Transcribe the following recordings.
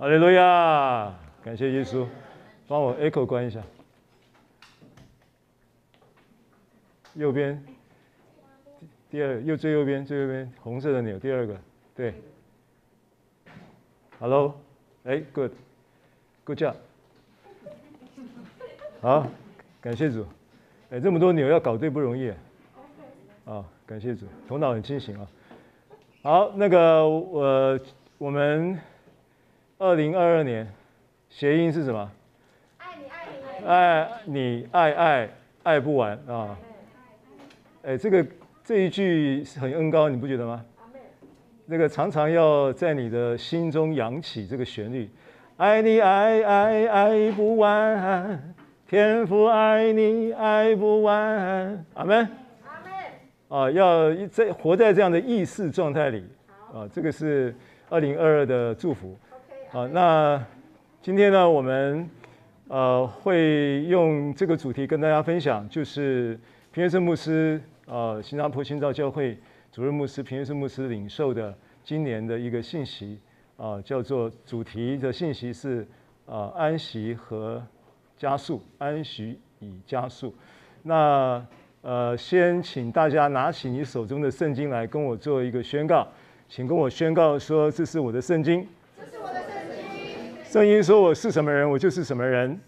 哈利路亚！感谢耶稣，帮我 echo 关一下。右边，第二右最右边最右边红色的钮，第二个，对。Hello，哎，Good，Good job。好，感谢主。哎，这么多钮要搞对不容易啊。啊，感谢主，头脑很清醒啊。好，那个我我们二零二二年谐音是什么？爱你爱你爱你爱爱爱不完啊！哎，这个这一句很恩高，你不觉得吗？那个常常要在你的心中扬起这个旋律，爱你爱爱爱不完，天父爱你爱不完，阿门。啊，要在活在这样的意识状态里，啊，这个是二零二二的祝福。啊，那今天呢，我们呃会用这个主题跟大家分享，就是平原生牧师，呃，新加坡新造教会主任牧师平原生牧师领受的今年的一个信息，啊，叫做主题的信息是啊安息和加速，安息与加速。那呃，先请大家拿起你手中的圣经来跟我做一个宣告，请跟我宣告说：“这是我的圣经。”这是我的圣经。说我是什么人，我就是什么人。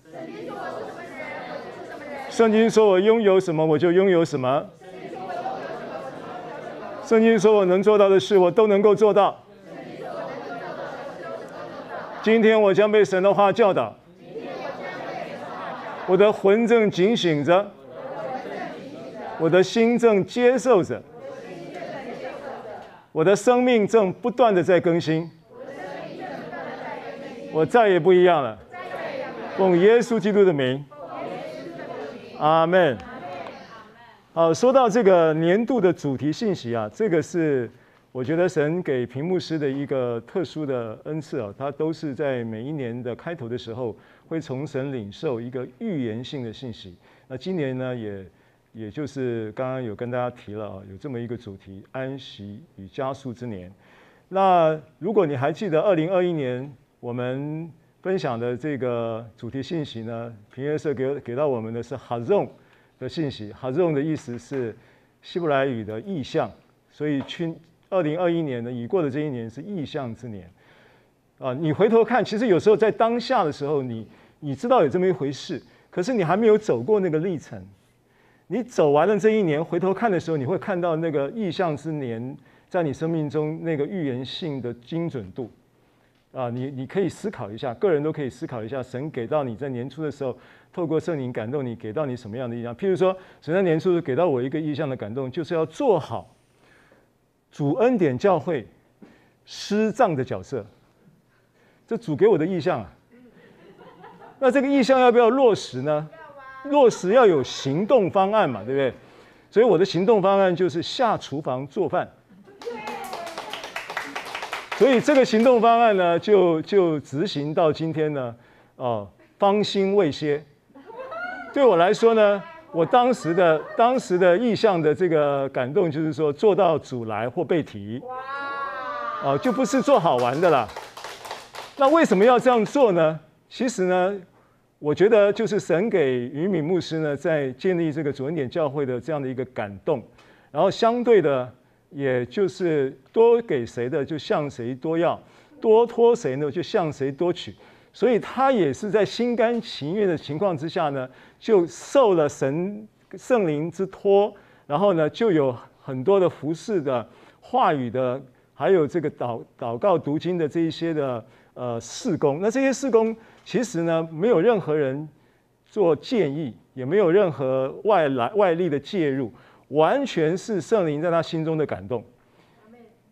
圣经说我拥有什么，我就拥有什么。圣经说我能做到的事，我都能够做到。今天我将被神的话教导。我的魂正警醒着。我的心正接受着，我的生命正不断的在更新，我再也不一样了。奉耶稣基督的名，阿门。好，说到这个年度的主题信息啊，这个是我觉得神给平牧师的一个特殊的恩赐啊，他都是在每一年的开头的时候会从神领受一个预言性的信息。那今年呢也。也就是刚刚有跟大家提了啊，有这么一个主题“安息与加速之年”。那如果你还记得二零二一年我们分享的这个主题信息呢，平原社给给到我们的是 “Hazon” 的信息，“Hazon” 的意思是希伯来语的意象，所以去二零二一年呢，已过的这一年是意象之年啊。你回头看，其实有时候在当下的时候，你你知道有这么一回事，可是你还没有走过那个历程。你走完了这一年，回头看的时候，你会看到那个意象之年在你生命中那个预言性的精准度啊！你你可以思考一下，个人都可以思考一下，神给到你在年初的时候，透过圣灵感动你，给到你什么样的意象？譬如说，神在年初给到我一个意象的感动，就是要做好主恩典教会师葬的角色。这主给我的意象啊，那这个意象要不要落实呢？落实要有行动方案嘛，对不对？所以我的行动方案就是下厨房做饭。所以这个行动方案呢，就就执行到今天呢，哦，方兴未歇。对我来说呢，我当时的当时的意向的这个感动，就是说做到主来或被提。哦，就不是做好玩的啦。那为什么要这样做呢？其实呢。我觉得就是神给于敏牧师呢，在建立这个主恩典教会的这样的一个感动，然后相对的，也就是多给谁的就向谁多要，多托谁呢就向谁多取，所以他也是在心甘情愿的情况之下呢，就受了神圣灵之托，然后呢就有很多的服事的话语的，还有这个祷祷告读经的这一些的呃事工，那这些事工。其实呢，没有任何人做建议，也没有任何外来外力的介入，完全是圣灵在他心中的感动。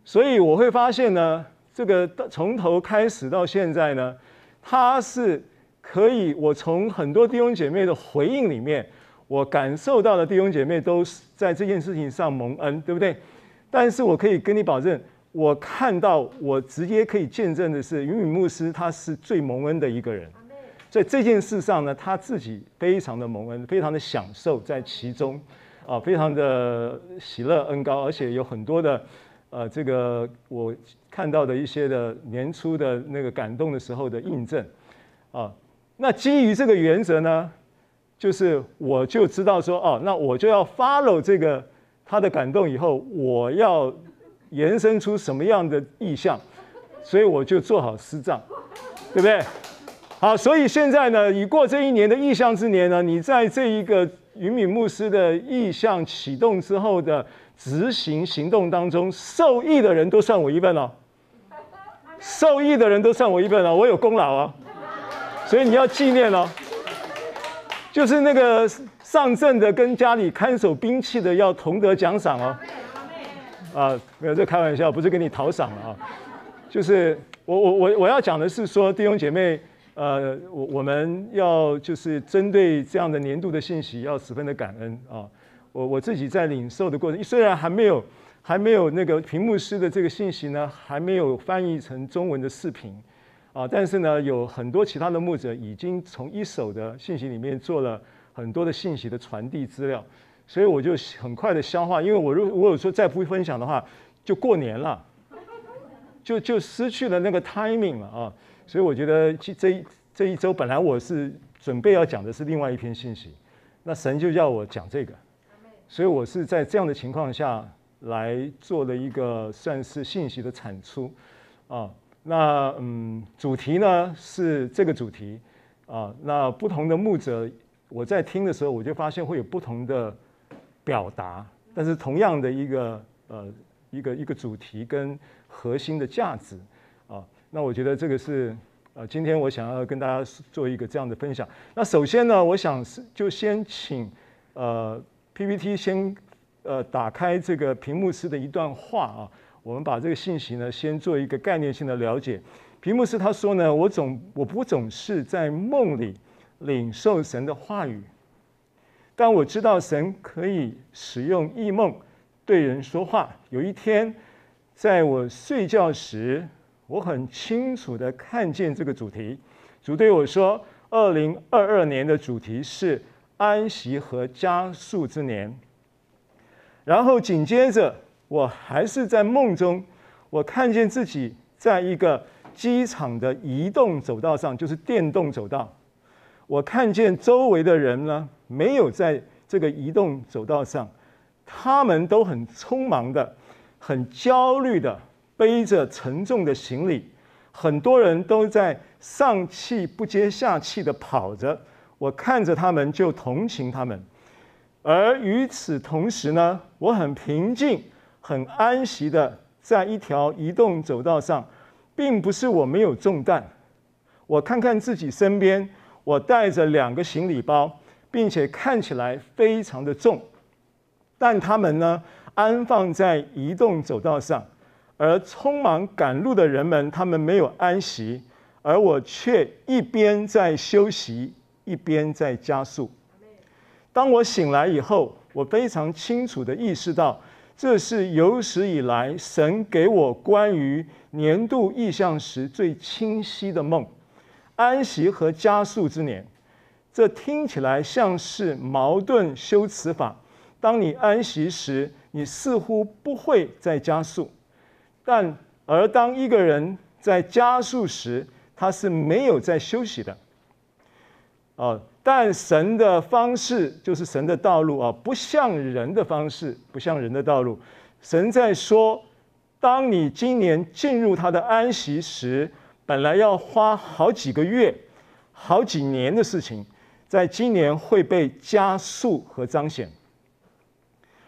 所以我会发现呢，这个从头开始到现在呢，他是可以，我从很多弟兄姐妹的回应里面，我感受到的弟兄姐妹都是在这件事情上蒙恩，对不对？但是我可以跟你保证。我看到，我直接可以见证的是，云敏牧师他是最蒙恩的一个人，在这件事上呢，他自己非常的蒙恩，非常的享受在其中，啊，非常的喜乐恩高，而且有很多的呃，这个我看到的一些的年初的那个感动的时候的印证啊。那基于这个原则呢，就是我就知道说，哦，那我就要 follow 这个他的感动以后，我要延伸出什么样的意向，所以我就做好司帐，对不对？好，所以现在呢，已过这一年的意象之年呢，你在这一个云敏牧师的意向启动之后的执行行动当中，受益的人都算我一份哦，受益的人都算我一份哦，我有功劳啊，所以你要纪念哦，就是那个上阵的跟家里看守兵器的要同得奖赏哦，啊，没有这开玩笑，不是跟你讨赏了啊，就是我我我我要讲的是说弟兄姐妹。呃，我我们要就是针对这样的年度的信息，要十分的感恩啊！我我自己在领受的过程，虽然还没有还没有那个平牧师的这个信息呢，还没有翻译成中文的视频啊，但是呢，有很多其他的牧者已经从一手的信息里面做了很多的信息的传递资料，所以我就很快的消化，因为我如果我有说再不分享的话，就过年了，就就失去了那个 timing 了啊！所以我觉得这一这一周本来我是准备要讲的是另外一篇信息，那神就叫我讲这个，所以我是在这样的情况下来做了一个算是信息的产出啊。那嗯，主题呢是这个主题啊。那不同的牧者我在听的时候，我就发现会有不同的表达，但是同样的一个呃一个一个主题跟核心的价值。那我觉得这个是呃，今天我想要跟大家做一个这样的分享。那首先呢，我想是就先请呃 PPT 先呃打开这个屏幕师的一段话啊，我们把这个信息呢先做一个概念性的了解。屏幕师他说呢，我总我不总是在梦里领受神的话语，但我知道神可以使用异梦对人说话。有一天，在我睡觉时。我很清楚地看见这个主题，主对我说：“二零二二年的主题是安息和加速之年。”然后紧接着，我还是在梦中，我看见自己在一个机场的移动走道上，就是电动走道。我看见周围的人呢，没有在这个移动走道上，他们都很匆忙的，很焦虑的。背着沉重的行李，很多人都在上气不接下气地跑着。我看着他们就同情他们，而与此同时呢，我很平静、很安息地在一条移动走道上，并不是我没有重担。我看看自己身边，我带着两个行李包，并且看起来非常的重，但他们呢，安放在移动走道上。而匆忙赶路的人们，他们没有安息，而我却一边在休息，一边在加速。当我醒来以后，我非常清楚地意识到，这是有史以来神给我关于年度意象时最清晰的梦。安息和加速之年，这听起来像是矛盾修辞法。当你安息时，你似乎不会再加速。但而当一个人在加速时，他是没有在休息的。哦，但神的方式就是神的道路啊，不像人的方式，不像人的道路。神在说，当你今年进入他的安息时，本来要花好几个月、好几年的事情，在今年会被加速和彰显。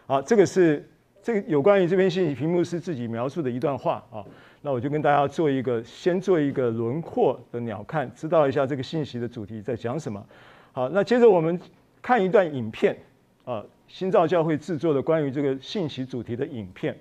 好，这个是。这个有关于这篇信息，屏幕是自己描述的一段话啊，那我就跟大家做一个先做一个轮廓的鸟瞰，知道一下这个信息的主题在讲什么。好，那接着我们看一段影片啊，新造教会制作的关于这个信息主题的影片。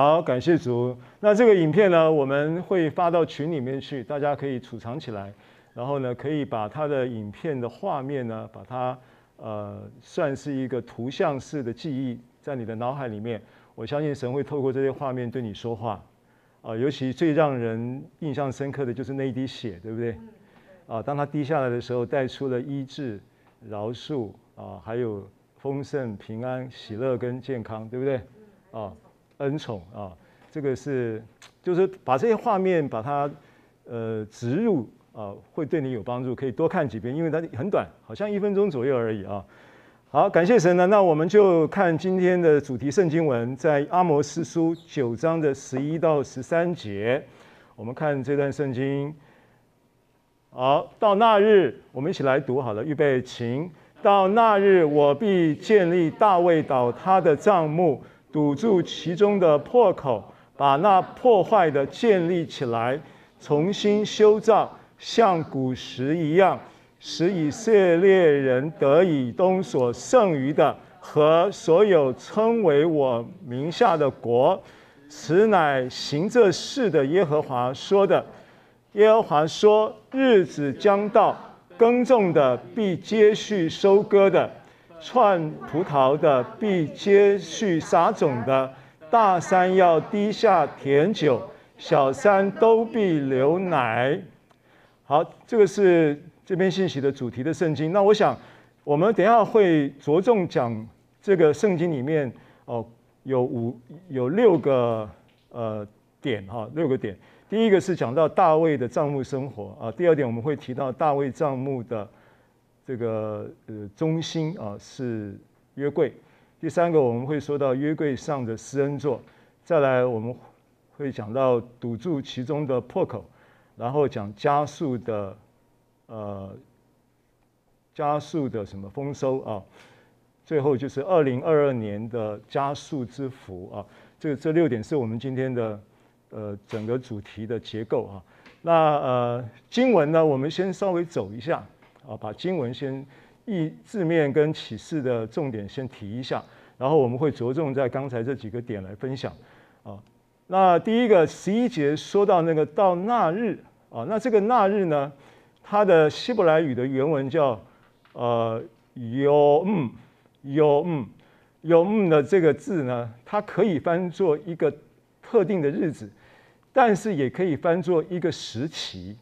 好，感谢主。那这个影片呢，我们会发到群里面去，大家可以储藏起来。然后呢，可以把它的影片的画面呢，把它呃算是一个图像式的记忆在你的脑海里面。我相信神会透过这些画面对你说话。啊，尤其最让人印象深刻的就是那一滴血，对不对？啊，当它滴下来的时候，带出了医治、饶恕啊，还有丰盛、平安、喜乐跟健康，对不对？啊。恩宠啊，这个是，就是把这些画面把它呃植入啊，会对你有帮助，可以多看几遍，因为它很短，好像一分钟左右而已啊。好，感谢神呢，那我们就看今天的主题圣经文，在阿摩斯书九章的十一到十三节，我们看这段圣经。好，到那日，我们一起来读好了，预备，请。到那日，我必建立大卫倒塌的帐幕。堵住其中的破口，把那破坏的建立起来，重新修造，像古时一样，使以色列人得以东所剩余的和所有称为我名下的国。此乃行这事的耶和华说的。耶和华说：日子将到，耕种的必接续收割的。串葡萄的必接续撒种的，大山要滴下甜酒，小山都必流奶。好，这个是这篇信息的主题的圣经。那我想，我们等下会着重讲这个圣经里面哦，有五有六个呃点哈，六个点。第一个是讲到大卫的帐幕生活啊，第二点我们会提到大卫帐幕的。这个呃中心啊是约柜，第三个我们会说到约柜上的施恩座，再来我们会讲到堵住其中的破口，然后讲加速的呃加速的什么丰收啊，最后就是二零二二年的加速之福啊，这这六点是我们今天的呃整个主题的结构啊，那呃经文呢我们先稍微走一下。啊，把经文先译字面跟启示的重点先提一下，然后我们会着重在刚才这几个点来分享。啊，那第一个十一节说到那个到那日啊，那这个那日呢，它的希伯来语的原文叫呃 Yom Yom Yom 的这个字呢，它可以翻作一个特定的日子，但是也可以翻作一个时期，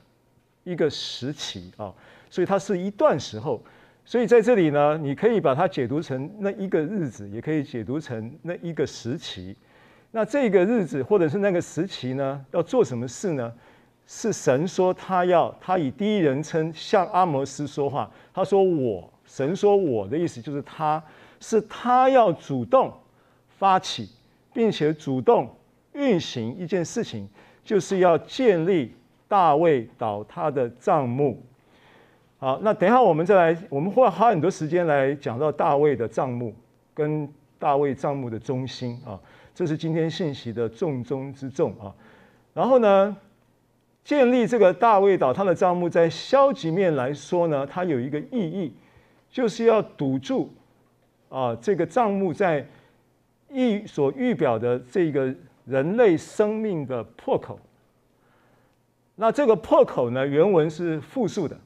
一个时期啊。所以它是一段时候，所以在这里呢，你可以把它解读成那一个日子，也可以解读成那一个时期。那这个日子或者是那个时期呢，要做什么事呢？是神说他要，他以第一人称向阿摩斯说话。他说我，神说我的意思就是他是他要主动发起，并且主动运行一件事情，就是要建立大卫倒塌的帐幕。好，那等一下我们再来，我们会花很多时间来讲到大卫的账目跟大卫账目的中心啊，这是今天信息的重中之重啊。然后呢，建立这个大卫倒塌的账目，在消极面来说呢，它有一个意义，就是要堵住啊这个账目在预所预表的这个人类生命的破口。那这个破口呢，原文是复数的。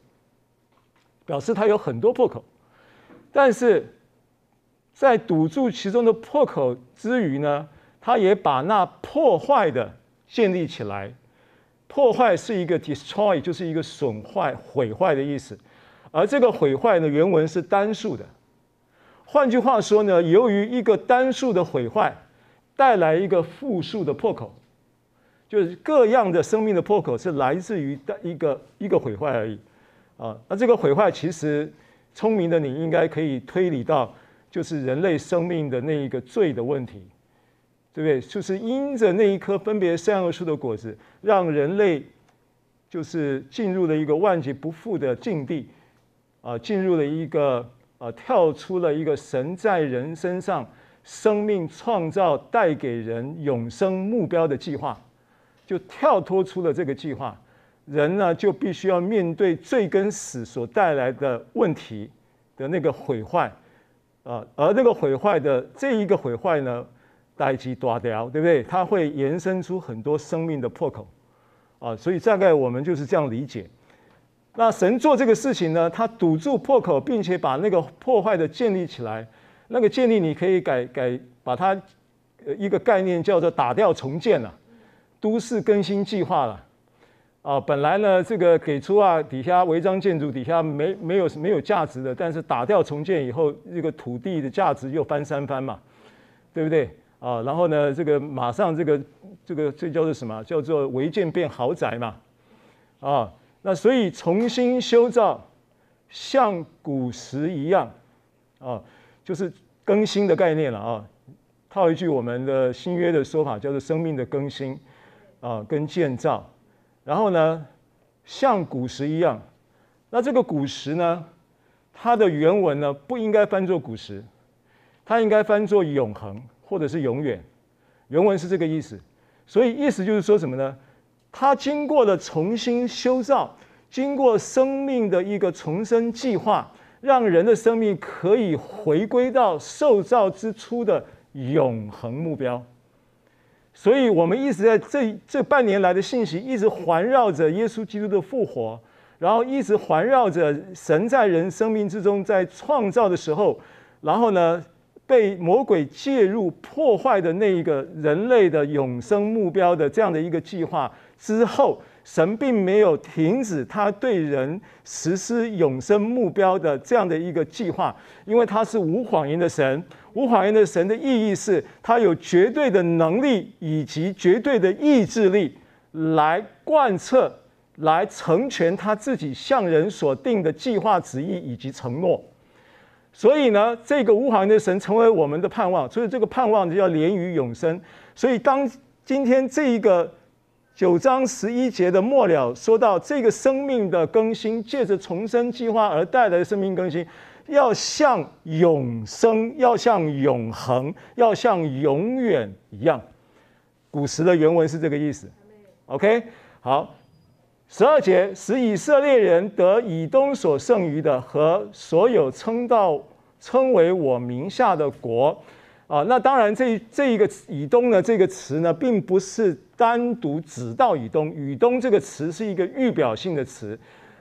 表示它有很多破口，但是在堵住其中的破口之余呢，它也把那破坏的建立起来。破坏是一个 destroy，就是一个损坏、毁坏的意思。而这个毁坏呢，原文是单数的。换句话说呢，由于一个单数的毁坏带来一个复数的破口，就是各样的生命的破口是来自于一个一个毁坏而已。啊，那这个毁坏其实，聪明的你应该可以推理到，就是人类生命的那一个罪的问题，对不对？就是因着那一颗分别善恶树的果子，让人类就是进入了一个万劫不复的境地，啊，进入了一个啊，跳出了一个神在人身上生命创造带给人永生目标的计划，就跳脱出了这个计划。人呢，就必须要面对罪跟死所带来的问题的那个毁坏，啊，而那个毁坏的这一个毁坏呢，代志大条，对不对？它会延伸出很多生命的破口啊，所以大概我们就是这样理解。那神做这个事情呢，他堵住破口，并且把那个破坏的建立起来。那个建立你可以改改，把它一个概念叫做打掉重建了，都市更新计划了。啊本来呢，这个给出啊，底下违章建筑底下没没有没有价值的，但是打掉重建以后，这个土地的价值又翻三番嘛，对不对？啊，然后呢，这个马上这个这个这叫做什么？叫做违建变豪宅嘛，啊，那所以重新修造，像古时一样，啊，就是更新的概念了啊。套一句我们的新约的说法，叫做生命的更新，啊，跟建造。然后呢，像古时一样，那这个古时呢，它的原文呢不应该翻作古时，它应该翻作永恒或者是永远。原文是这个意思，所以意思就是说什么呢？它经过了重新修造，经过生命的一个重生计划，让人的生命可以回归到受造之初的永恒目标。所以，我们一直在这这半年来的信息，一直环绕着耶稣基督的复活，然后一直环绕着神在人生命之中在创造的时候，然后呢，被魔鬼介入破坏的那一个人类的永生目标的这样的一个计划之后，神并没有停止他对人实施永生目标的这样的一个计划，因为他是无谎言的神。无谎言的神的意义是，他有绝对的能力以及绝对的意志力，来贯彻、来成全他自己向人所定的计划、旨意以及承诺。所以呢，这个无谎言的神成为我们的盼望，所以这个盼望就要连于永生。所以当今天这一个九章十一节的末了说到这个生命的更新，借着重生计划而带来的生命更新。要像永生，要像永恒，要像永远一样。古时的原文是这个意思。OK，好，十二节，使以色列人得以东所剩余的和所有称到称为我名下的国。啊，那当然这这一个以东呢，这个词呢，并不是单独指到以东。以东这个词是一个预表性的词。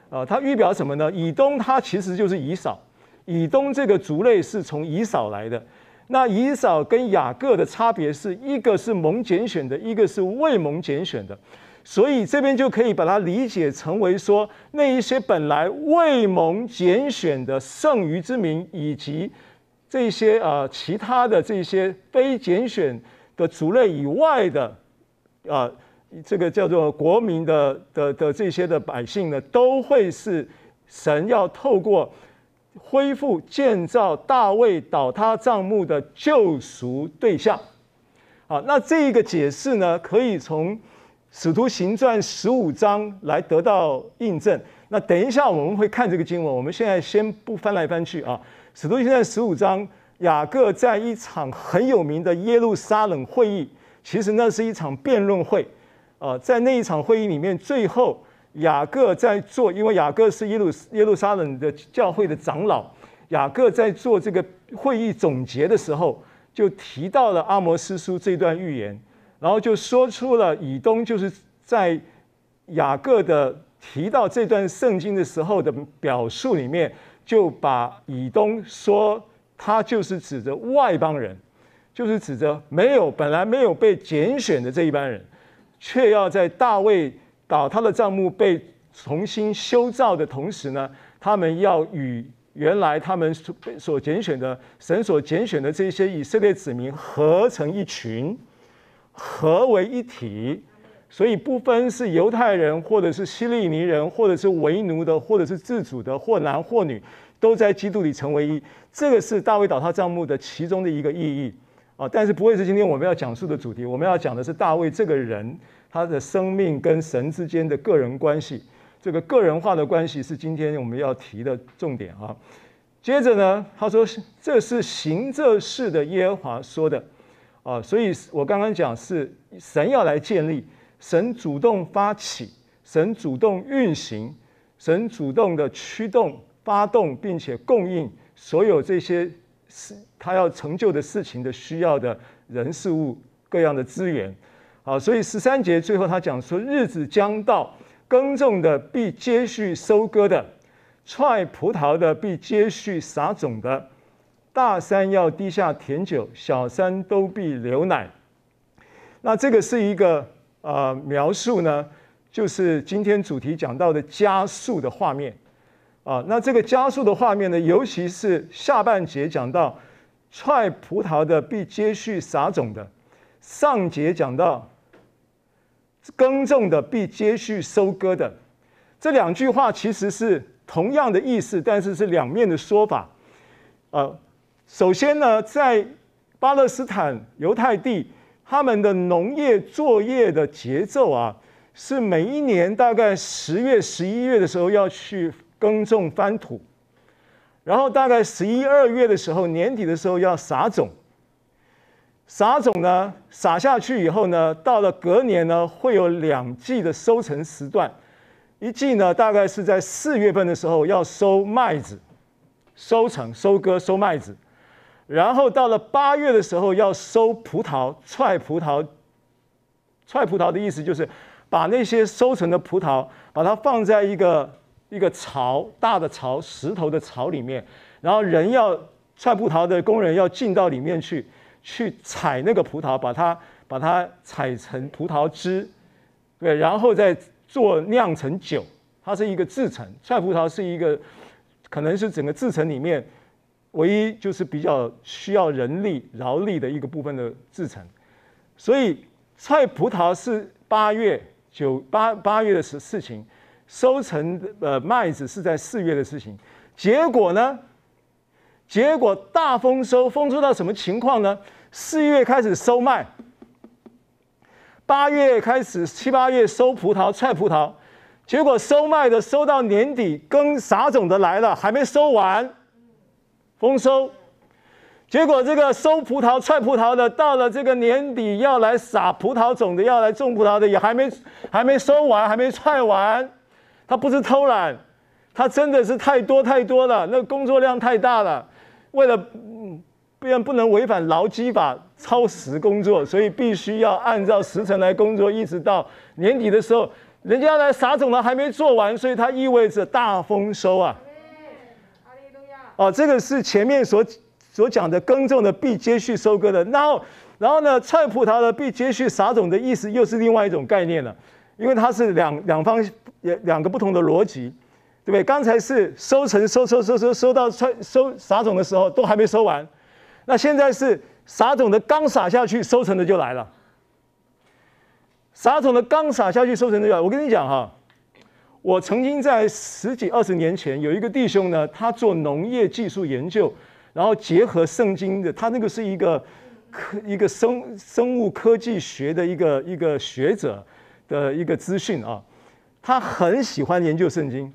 啊，它预表什么呢？以东它其实就是以扫。以东这个族类是从以扫来的，那以扫跟雅各的差别是一个是蒙拣选的，一个是未蒙拣选的，所以这边就可以把它理解成为说，那一些本来未蒙拣选的剩余之民，以及这些啊其他的这些非拣选的族类以外的啊，这个叫做国民的的的这些的百姓呢，都会是神要透过。恢复建造大卫倒塌帐幕的救赎对象，好，那这一个解释呢，可以从使徒行传十五章来得到印证。那等一下我们会看这个经文，我们现在先不翻来翻去啊。使徒行传十五章，雅各在一场很有名的耶路撒冷会议，其实那是一场辩论会啊，在那一场会议里面，最后。雅各在做，因为雅各是耶路耶路撒冷的教会的长老。雅各在做这个会议总结的时候，就提到了阿摩斯书这段预言，然后就说出了以东就是在雅各的提到这段圣经的时候的表述里面，就把以东说他就是指着外邦人，就是指着没有本来没有被拣选的这一班人，却要在大卫。倒塌的帐幕被重新修造的同时呢，他们要与原来他们所所拣选的神所拣选的这些以色列子民合成一群，合为一体，所以不分是犹太人，或者是希利尼人，或者是为奴的，或者是自主的，或男或女，都在基督里成为一。这个是大卫倒塌帐幕的其中的一个意义啊，但是不会是今天我们要讲述的主题。我们要讲的是大卫这个人。他的生命跟神之间的个人关系，这个个人化的关系是今天我们要提的重点啊。接着呢，他说：“这是行这事的耶和华说的啊。”所以我刚刚讲是神要来建立，神主动发起，神主动运行，神主动的驱动、发动，并且供应所有这些事他要成就的事情的需要的人事物各样的资源。好，所以十三节最后他讲说，日子将到，耕种的必接续收割的，踹葡萄的必接续撒种的。大山要滴下甜酒，小山都必流奶。那这个是一个呃描述呢，就是今天主题讲到的加速的画面啊。那这个加速的画面呢，尤其是下半节讲到踹葡萄的必接续撒种的，上节讲到耕种的必接续收割的。这两句话其实是同样的意思，但是是两面的说法啊。首先呢，在巴勒斯坦犹太地，他们的农业作业的节奏啊，是每一年大概十月、十一月的时候要去耕种翻土，然后大概十一二月的时候，年底的时候要撒种。撒种呢，撒下去以后呢，到了隔年呢，会有两季的收成时段，一季呢大概是在四月份的时候要收麦子，收成、收割、收麦子。然后到了八月的时候要收葡萄，踹葡萄。踹葡萄的意思就是把那些收成的葡萄，把它放在一个一个槽，大的槽，石头的槽里面，然后人要踹葡萄的工人要进到里面去，去采那个葡萄，把它把它采成葡萄汁，对，然后再做酿成酒。它是一个制程，踹葡萄是一个，可能是整个制程里面。唯一就是比较需要人力劳力的一个部分的制程，所以菜葡萄是八月九八八月的事事情，收成呃麦子是在四月的事情。结果呢？结果大丰收，丰收到什么情况呢？四月开始收麦，八月开始七八月收葡萄菜葡萄，结果收麦的收到年底，耕撒种的来了，还没收完。丰收，结果这个收葡萄、踹葡萄的，到了这个年底要来撒葡萄种的，要来种葡萄的，也还没还没收完，还没踹完。他不是偷懒，他真的是太多太多了，那工作量太大了。为了嗯，不然不能违反劳基法超时工作，所以必须要按照时辰来工作，一直到年底的时候，人家来撒种的还没做完，所以它意味着大丰收啊。哦，这个是前面所所讲的耕种的必接续收割的，然后，然后呢，菜葡萄的必接续撒种的意思又是另外一种概念了，因为它是两两方也两个不同的逻辑，对不对？刚才是收成收收收收收到菜收撒种的时候都还没收完，那现在是撒种的刚撒下去，收成的就来了。撒种的刚撒下去，收成的就来。我跟你讲哈。我曾经在十几二十年前有一个弟兄呢，他做农业技术研究，然后结合圣经的，他那个是一个科一个生生物科技学的一个一个学者的一个资讯啊，他很喜欢研究圣经，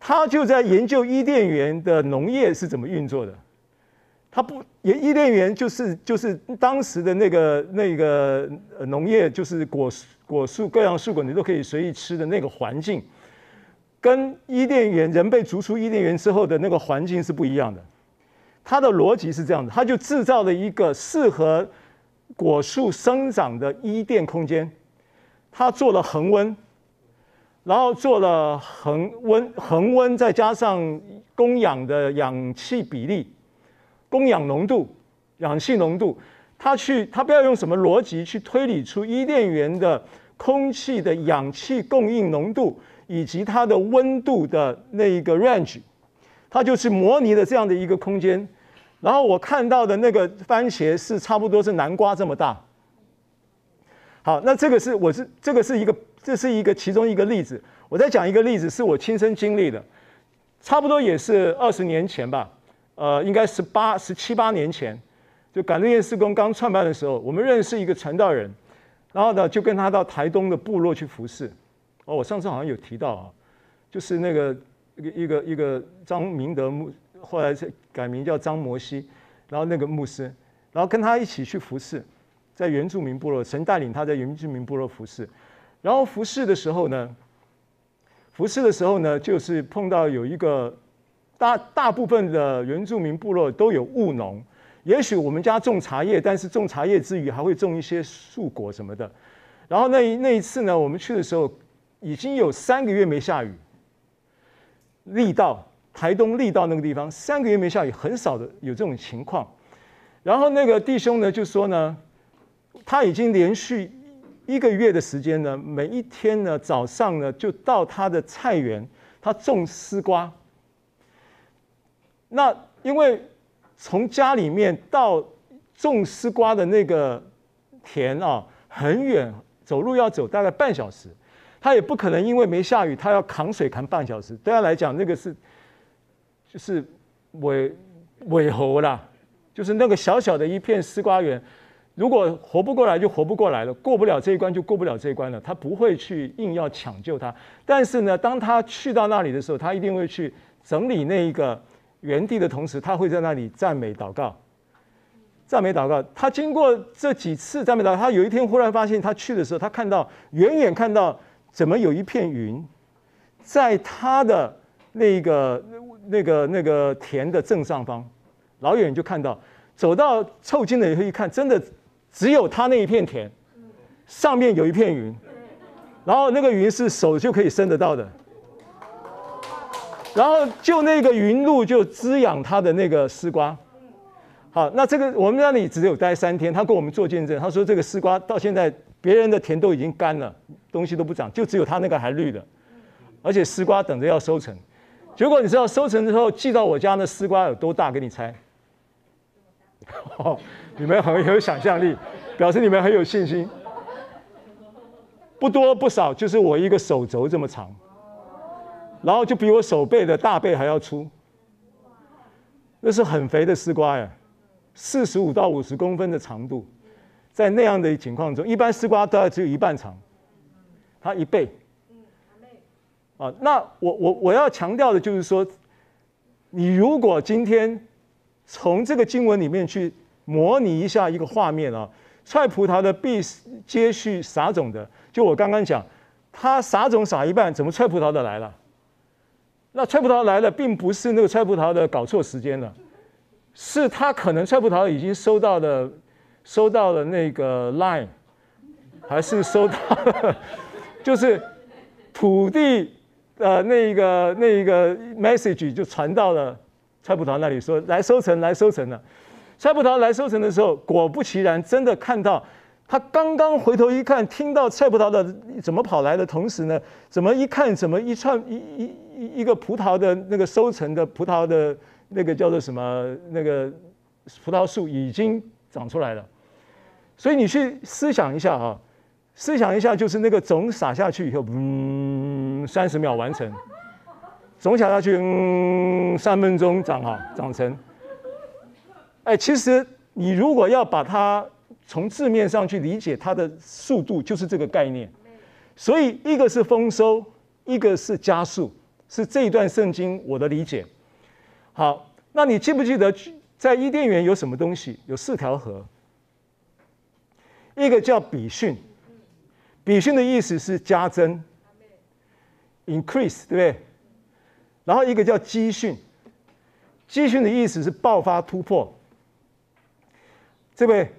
他就在研究伊甸园的农业是怎么运作的，他不伊伊甸园就是就是当时的那个那个农业就是果果树各样树果你都可以随意吃的那个环境。跟伊甸园人被逐出伊甸园之后的那个环境是不一样的，它的逻辑是这样的，它就制造了一个适合果树生长的伊甸空间，它做了恒温，然后做了恒温恒温，再加上供氧的氧气比例、供氧浓度、氧气浓度，它去它不要用什么逻辑去推理出伊甸园的空气的氧气供应浓度。以及它的温度的那一个 range，它就是模拟的这样的一个空间。然后我看到的那个番茄是差不多是南瓜这么大。好，那这个是我是这个是一个这是一个其中一个例子。我再讲一个例子，是我亲身经历的，差不多也是二十年前吧，呃，应该十八十七八年前，就感恩夜事工刚创办的时候，我们认识一个传道人，然后呢就跟他到台东的部落去服侍。哦，我上次好像有提到啊，就是那个一个一个一个张明德牧，后来是改名叫张摩西，然后那个牧师，然后跟他一起去服侍，在原住民部落，神带领他在原住民部落服侍，然后服侍的时候呢，服侍的时候呢，就是碰到有一个大大部分的原住民部落都有务农，也许我们家种茶叶，但是种茶叶之余还会种一些树果什么的。然后那一那一次呢，我们去的时候已经有三个月没下雨。力道，台东力道那个地方三个月没下雨，很少的有这种情况。然后那个弟兄呢就说呢，他已经连续一个月的时间呢，每一天呢早上呢就到他的菜园，他种丝瓜。那因为从家里面到种丝瓜的那个田啊，很远，走路要走大概半小时。他也不可能因为没下雨，他要扛水扛半小时。对他来讲，那个是就是尾尾猴啦，就是那个小小的一片丝瓜园，如果活不过来就活不过来了，过不了这一关就过不了这一关了。他不会去硬要抢救他，但是呢，当他去到那里的时候，他一定会去整理那一个。园地的同时，他会在那里赞美祷告，赞美祷告。他经过这几次赞美祷告，他有一天忽然发现，他去的时候，他看到远远看到怎么有一片云，在他的那个那个那个田的正上方，老远就看到，走到凑近了以后一看，真的只有他那一片田，上面有一片云，然后那个云是手就可以伸得到的。然后就那个云露就滋养他的那个丝瓜，好，那这个我们那里只有待三天，他跟我们做见证，他说这个丝瓜到现在别人的田都已经干了，东西都不长，就只有他那个还绿的，而且丝瓜等着要收成，结果你知道收成之后寄到我家那丝瓜有多大？给你猜？你们很有想象力，表示你们很有信心，不多不少，就是我一个手肘这么长。然后就比我手背的大背还要粗，那是很肥的丝瓜呀，四十五到五十公分的长度，在那样的情况中，一般丝瓜大概只有一半长，它一倍。啊，那我我我要强调的就是说，你如果今天从这个经文里面去模拟一下一个画面啊，踹葡萄的必接续撒种的，就我刚刚讲，他撒种撒一半，怎么踹葡萄的来了？那踹葡萄来了，并不是那个踹葡萄的搞错时间了，是他可能踹葡萄已经收到了，收到了那个 line，还是收到了，就是土地呃那个那个 message 就传到了蔡葡萄那里，说来收成来收成了。踹葡萄来收成的时候，果不其然，真的看到。他刚刚回头一看，听到蔡葡萄的怎么跑来的同时呢，怎么一看，怎么一串一一一一个葡萄的那个收成的葡萄的那个叫做什么那个葡萄树已经长出来了。所以你去思想一下啊，思想一下，就是那个种撒下去以后，嗯，三十秒完成；种撒下去，嗯，三分钟长好长成。哎，其实你如果要把它。从字面上去理解它的速度，就是这个概念。所以一个是丰收，一个是加速，是这一段圣经我的理解。好，那你记不记得在伊甸园有什么东西？有四条河，一个叫比训，比训的意思是加增，increase，对不对？然后一个叫基训，基训的意思是爆发突破，这位。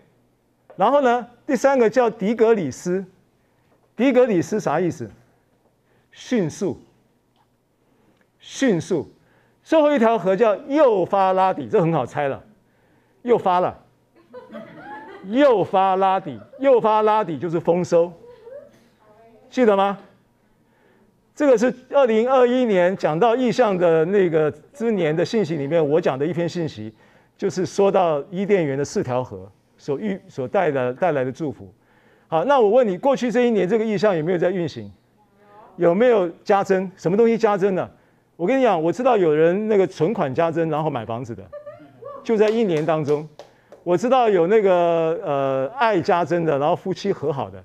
然后呢，第三个叫迪格里斯，迪格里斯啥意思？迅速，迅速。最后一条河叫幼发拉底，这很好猜了，又发了，幼发拉底，幼发拉底就是丰收，记得吗？这个是二零二一年讲到意象的那个之年的信息里面，我讲的一篇信息，就是说到伊甸园的四条河。所遇所带的带来的祝福，好，那我问你，过去这一年这个意象有没有在运行？有没有加增？什么东西加增呢？我跟你讲，我知道有人那个存款加增，然后买房子的，就在一年当中。我知道有那个呃爱加增的，然后夫妻和好的。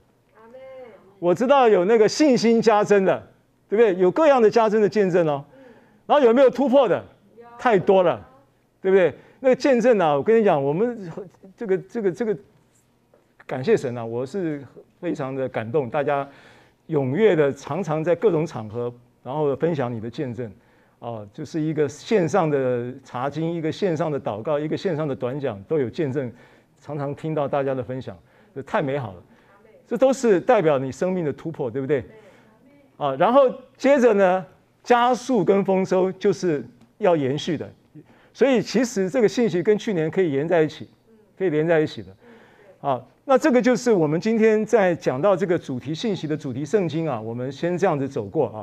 我知道有那个信心加增的，对不对？有各样的加增的见证哦。然后有没有突破的？太多了，对不对？那个见证啊，我跟你讲，我们。这个这个这个，感谢神啊！我是非常的感动，大家踊跃的常常在各种场合，然后分享你的见证，哦，就是一个线上的查经，一个线上的祷告，一个线上的短讲，都有见证，常常听到大家的分享，这太美好了。这都是代表你生命的突破，对不对？啊，然后接着呢，加速跟丰收就是要延续的，所以其实这个信息跟去年可以连在一起，可以连在一起的。啊，那这个就是我们今天在讲到这个主题信息的主题圣经啊，我们先这样子走过啊。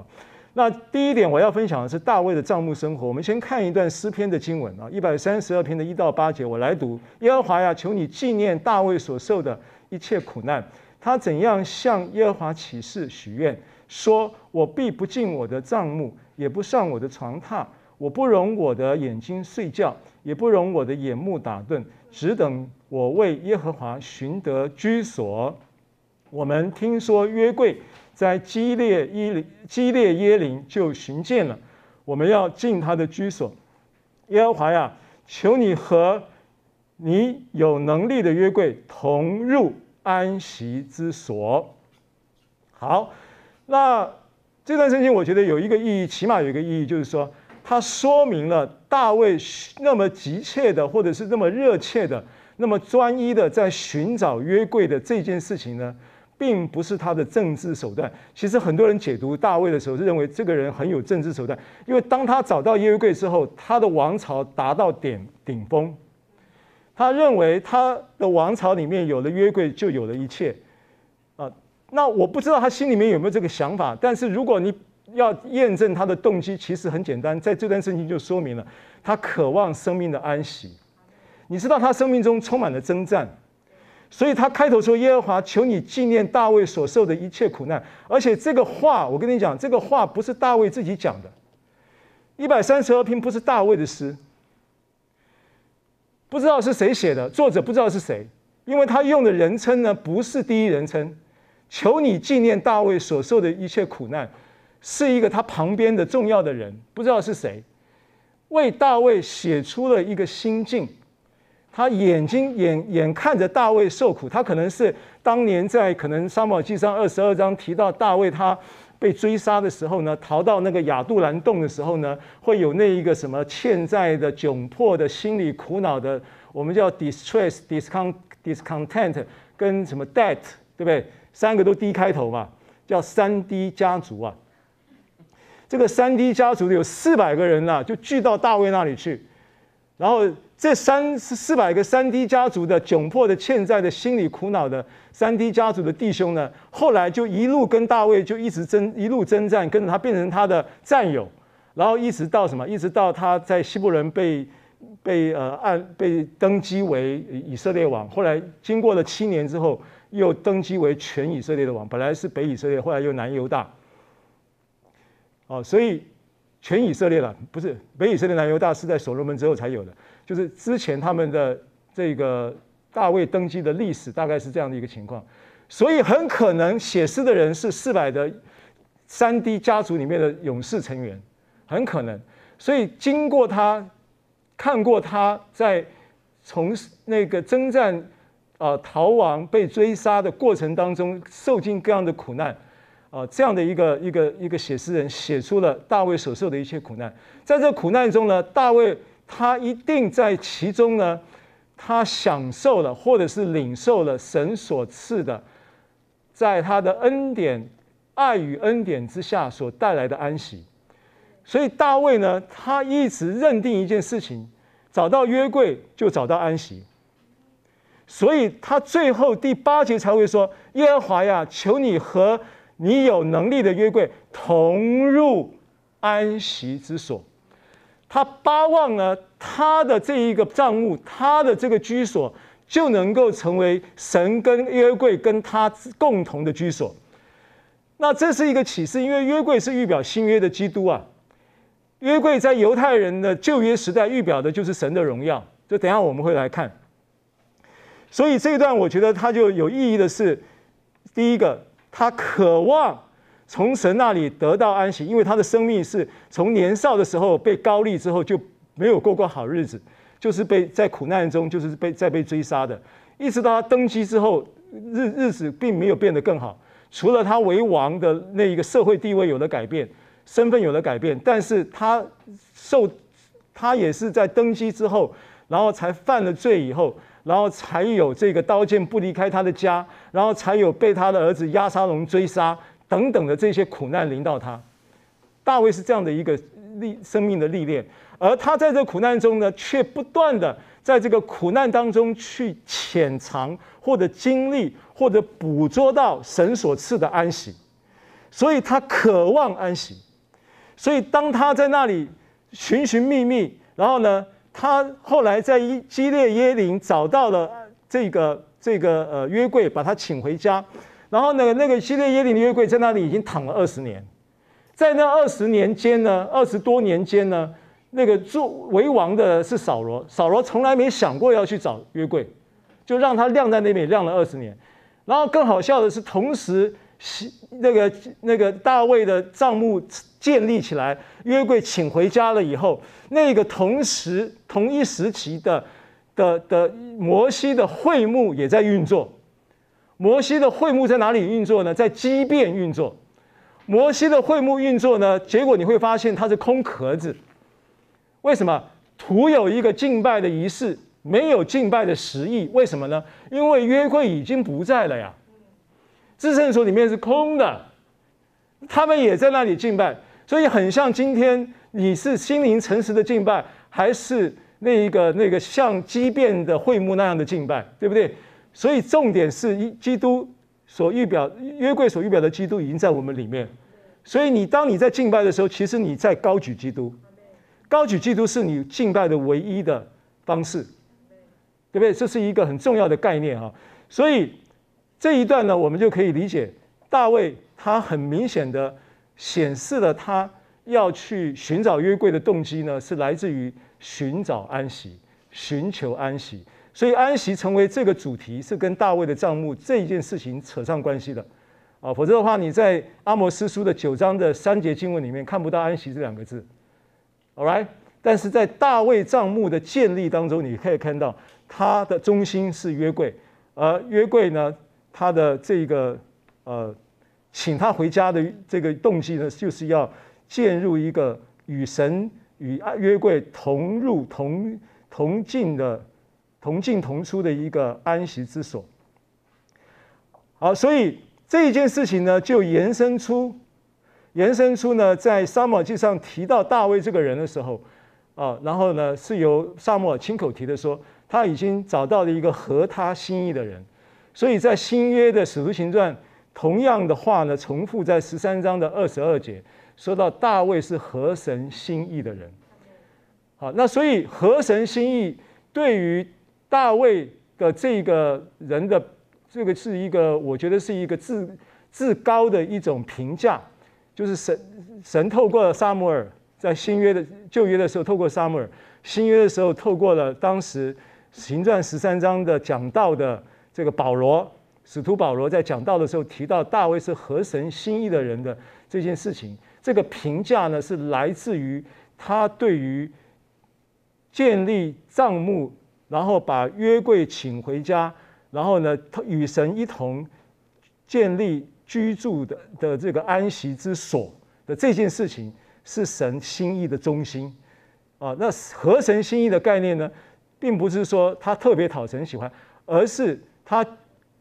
那第一点我要分享的是大卫的帐幕生活。我们先看一段诗篇的经文啊，一百三十二篇的一到八节，我来读：耶和华呀，求你纪念大卫所受的一切苦难，他怎样向耶和华起誓许愿，说：我必不进我的帐幕，也不上我的床榻，我不容我的眼睛睡觉，也不容我的眼目打盹，只等我为耶和华寻得居所。我们听说约柜。在基列耶林，基列耶琳就寻见了。我们要进他的居所。耶和华呀，求你和你有能力的约柜同入安息之所。好，那这段圣经我觉得有一个意义，起码有一个意义，就是说它说明了大卫那么急切的，或者是那么热切的，那么专一的在寻找约柜的这件事情呢。并不是他的政治手段。其实很多人解读大卫的时候，是认为这个人很有政治手段，因为当他找到约柜之后，他的王朝达到顶顶峰。他认为他的王朝里面有了约柜，就有了一切。啊，那我不知道他心里面有没有这个想法。但是如果你要验证他的动机，其实很简单，在这段圣经就说明了，他渴望生命的安息。你知道他生命中充满了征战。所以他开头说：“耶和华，求你纪念大卫所受的一切苦难。”而且这个话，我跟你讲，这个话不是大卫自己讲的。一百三十二篇不是大卫的诗，不知道是谁写的，作者不知道是谁，因为他用的人称呢不是第一人称。求你纪念大卫所受的一切苦难，是一个他旁边的重要的人，不知道是谁，为大卫写出了一个心境。他眼睛眼眼看着大卫受苦，他可能是当年在可能撒母耳记上二十二章提到大卫他被追杀的时候呢，逃到那个亚杜兰洞的时候呢，会有那一个什么欠债的窘迫的心理苦恼的，我们叫 distress discont discontent 跟什么 debt 对不对？三个都 D 开头嘛，叫三 D 家族啊。这个三 D 家族有四百个人呐，就聚到大卫那里去，然后。这三四百个三 D 家族的窘迫的欠债的心里苦恼的三 D 家族的弟兄呢，后来就一路跟大卫就一直征一路征战，跟着他变成他的战友，然后一直到什么？一直到他在希伯仑被被呃按被登基为以色列王，后来经过了七年之后，又登基为全以色列的王。本来是北以色列，后来又南犹大。哦，所以全以色列了，不是北以色列南犹大是在所罗门之后才有的。就是之前他们的这个大卫登基的历史大概是这样的一个情况，所以很可能写诗的人是四百的三 D 家族里面的勇士成员，很可能。所以经过他看过他在从那个征战啊逃亡被追杀的过程当中受尽各样的苦难啊，这样的一个一个一个写诗人写出了大卫所受的一切苦难，在这苦难中呢，大卫。他一定在其中呢，他享受了或者是领受了神所赐的，在他的恩典、爱与恩典之下所带来的安息。所以大卫呢，他一直认定一件事情：找到约柜就找到安息。所以他最后第八节才会说：“耶和华呀，求你和你有能力的约柜同入安息之所。”他巴望呢，他的这一个帐目，他的这个居所，就能够成为神跟约柜跟他共同的居所。那这是一个启示，因为约柜是预表新约的基督啊。约柜在犹太人的旧约时代预表的就是神的荣耀，就等下我们会来看。所以这一段我觉得它就有意义的是，第一个，他渴望。从神那里得到安息，因为他的生命是从年少的时候被高立之后就没有过过好日子，就是被在苦难中，就是被在被追杀的，一直到他登基之后，日日子并没有变得更好，除了他为王的那一个社会地位有了改变，身份有了改变，但是他受他也是在登基之后，然后才犯了罪以后，然后才有这个刀剑不离开他的家，然后才有被他的儿子押沙龙追杀。等等的这些苦难临到他。大卫是这样的一个历生命的历练，而他在这苦难中呢，却不断的在这个苦难当中去潜藏或者经历或者捕捉到神所赐的安息，所以他渴望安息。所以当他在那里寻寻觅觅，然后呢，他后来在基列耶林找到了这个这个呃约柜，把他请回家。然后呢，那个希列耶琳的约柜在那里已经躺了二十年。在那二十年间呢，二十多年间呢，那个做为王的是扫罗，扫罗从来没想过要去找约柜，就让他晾在那边晾了二十年。然后更好笑的是，同时那个那个大卫的账目建立起来，约柜请回家了以后，那个同时同一时期的的的摩西的会幕也在运作。摩西的会幕在哪里运作呢？在畸变运作。摩西的会幕运作呢，结果你会发现它是空壳子。为什么？徒有一个敬拜的仪式，没有敬拜的实意。为什么呢？因为约柜已经不在了呀。至圣所里面是空的，他们也在那里敬拜，所以很像今天你是心灵诚实的敬拜，还是那一个那个像畸变的会幕那样的敬拜，对不对？所以重点是基督。所预表约柜所预表的基督已经在我们里面，所以你当你在敬拜的时候，其实你在高举基督，高举基督是你敬拜的唯一的方式，对不对？这是一个很重要的概念啊。所以这一段呢，我们就可以理解大卫他很明显的显示了他要去寻找约柜的动机呢，是来自于寻找安息，寻求安息。所以安息成为这个主题，是跟大卫的账目这一件事情扯上关系的，啊，否则的话，你在阿摩斯书的九章的三节经文里面看不到安息这两个字，All right？但是在大卫账目的建立当中，你可以看到它的中心是约柜，而约柜呢，它的这个呃，请他回家的这个动机呢，就是要建入一个与神与约柜同入同同进的。同进同出的一个安息之所。好，所以这一件事情呢，就延伸出，延伸出呢，在撒母记上提到大卫这个人的时候，啊，然后呢，是由撒母耳亲口提的说，他已经找到了一个合他心意的人。所以在新约的使徒行传，同样的话呢，重复在十三章的二十二节，说到大卫是合神心意的人。好，那所以合神心意对于大卫的这个人的这个是一个，我觉得是一个至至高的一种评价，就是神神透过撒母耳在新约的旧约的时候透过撒母耳，新约的时候透过了当时行传十三章的讲道的这个保罗使徒保罗在讲道的时候提到大卫是合神心意的人的这件事情，这个评价呢是来自于他对于建立帐目。然后把约柜请回家，然后呢，与神一同建立居住的的这个安息之所的这件事情，是神心意的中心啊。那合神心意的概念呢，并不是说他特别讨神喜欢，而是他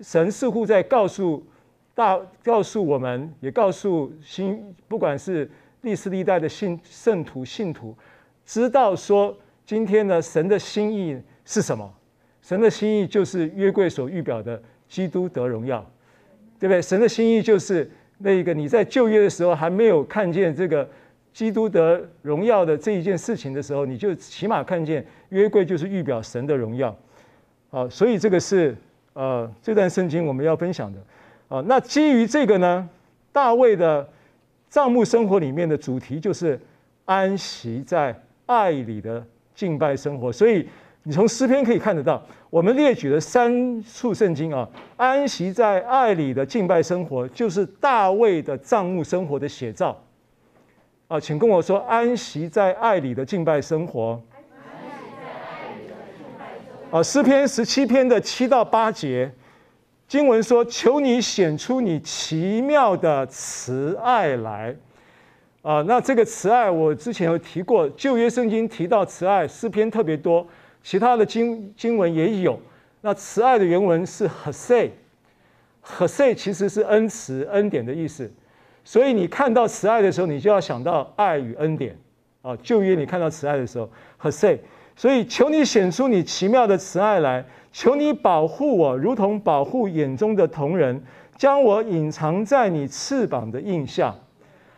神似乎在告诉大告诉我们，也告诉新不管是历史历代的信圣徒信徒，知道说今天呢，神的心意。是什么？神的心意就是约柜所预表的基督得荣耀，对不对？神的心意就是那个你在旧约的时候还没有看见这个基督得荣耀的这一件事情的时候，你就起码看见约柜就是预表神的荣耀。好，所以这个是呃这段圣经我们要分享的。啊，那基于这个呢，大卫的帐幕生活里面的主题就是安息在爱里的敬拜生活，所以。你从诗篇可以看得到，我们列举了三处圣经啊，安息在爱里的敬拜生活，就是大卫的帐幕生活的写照啊，请跟我说，安息在爱里的敬拜生活。啊，诗篇十七篇的七到八节，经文说：“求你显出你奇妙的慈爱来。”，啊，那这个慈爱我之前有提过，旧约圣经提到慈爱，诗篇特别多，其他的经经文也有。那慈爱的原文是 hesed，hesed 其实是恩慈、恩典的意思。所以你看到慈爱的时候，你就要想到爱与恩典。啊，旧约你看到慈爱的时候，hesed。所以求你显出你奇妙的慈爱来，求你保护我，如同保护眼中的瞳人，将我隐藏在你翅膀的印下。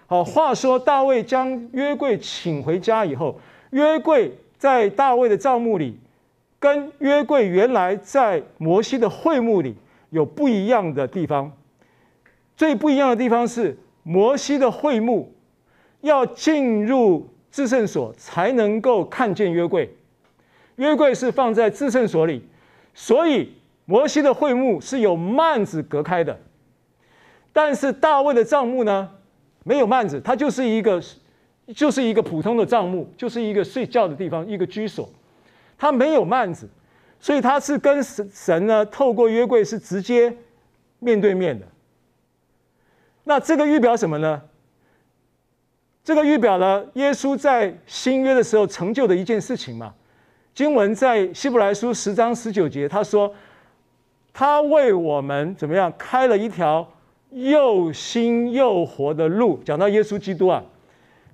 好，话说大卫将约柜请回家以后，约柜在大卫的帐幕里，跟约柜原来在摩西的会幕里有不一样的地方。最不一样的地方是，摩西的会幕要进入至圣所才能够看见约柜。约柜是放在至圣所里，所以摩西的会幕是有幔子隔开的。但是大卫的帐幕呢，没有幔子，它就是一个，就是一个普通的帐幕，就是一个睡觉的地方，一个居所。他没有幔子，所以他是跟神神呢透过约柜是直接面对面的。那这个预表什么呢？这个预表了耶稣在新约的时候成就的一件事情嘛。经文在希伯来书十章十九节，他说：“他为我们怎么样开了一条又新又活的路。”讲到耶稣基督啊，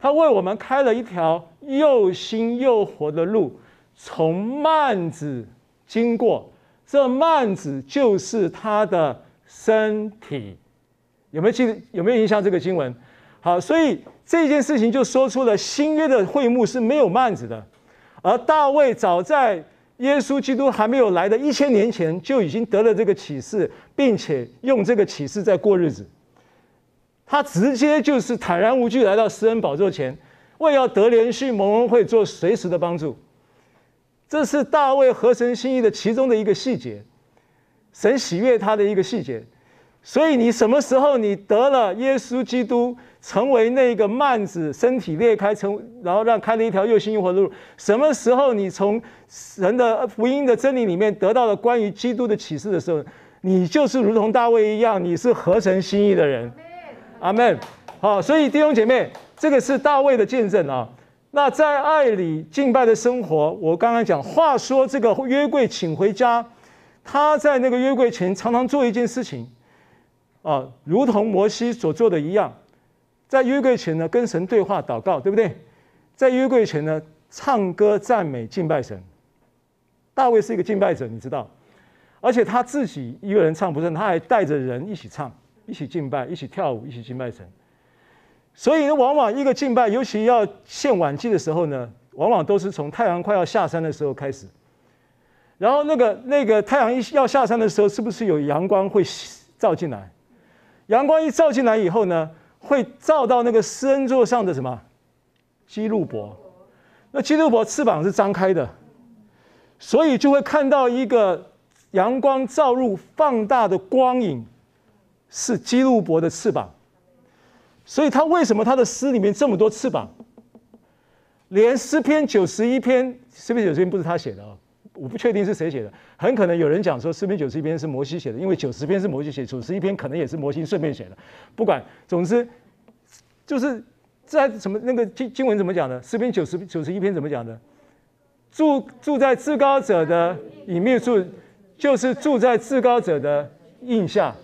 他为我们开了一条又新又活的路，从幔子经过。这幔子就是他的身体。有没有记？有没有印象这个经文？好，所以这件事情就说出了新约的会幕是没有幔子的。而大卫早在耶稣基督还没有来的一千年前，就已经得了这个启示，并且用这个启示在过日子。他直接就是坦然无惧来到施恩宝座前，为要得连续蒙恩惠做随时的帮助。这是大卫合神心意的其中的一个细节，神喜悦他的一个细节。所以你什么时候你得了耶稣基督，成为那个幔子，身体裂开成，然后让开了一条又新又活的路。什么时候你从神的福音的真理里面得到了关于基督的启示的时候，你就是如同大卫一样，你是合神心意的人。阿门。好，所以弟兄姐妹，这个是大卫的见证啊。那在爱里敬拜的生活，我刚刚讲，话说这个约柜请回家，他在那个约柜前常常做一件事情。啊，如同摩西所做的一样，在约柜前呢，跟神对话祷告，对不对？在约柜前呢，唱歌赞美敬拜神。大卫是一个敬拜者，你知道，而且他自己一个人唱不是，他还带着人一起唱，一起敬拜，一起跳舞，一起敬拜神。所以呢，往往一个敬拜，尤其要献晚祭的时候呢，往往都是从太阳快要下山的时候开始。然后那个那个太阳一要下山的时候，是不是有阳光会照进来？阳光一照进来以后呢，会照到那个施恩座上的什么？基路伯。那基路伯翅膀是张开的，所以就会看到一个阳光照入放大的光影，是基路伯的翅膀。所以他为什么他的诗里面这么多翅膀？连诗篇九十一篇，诗篇九十一篇不是他写的哦。我不确定是谁写的，很可能有人讲说诗篇九十一篇是摩西写的，因为九十篇是摩西写，九十一篇可能也是摩西顺便写的。不管，总之就是在什么那个经经文怎么讲的？诗篇九十九十一篇怎么讲的？住住在至高者的隐秘处，就是住在至高者的印下。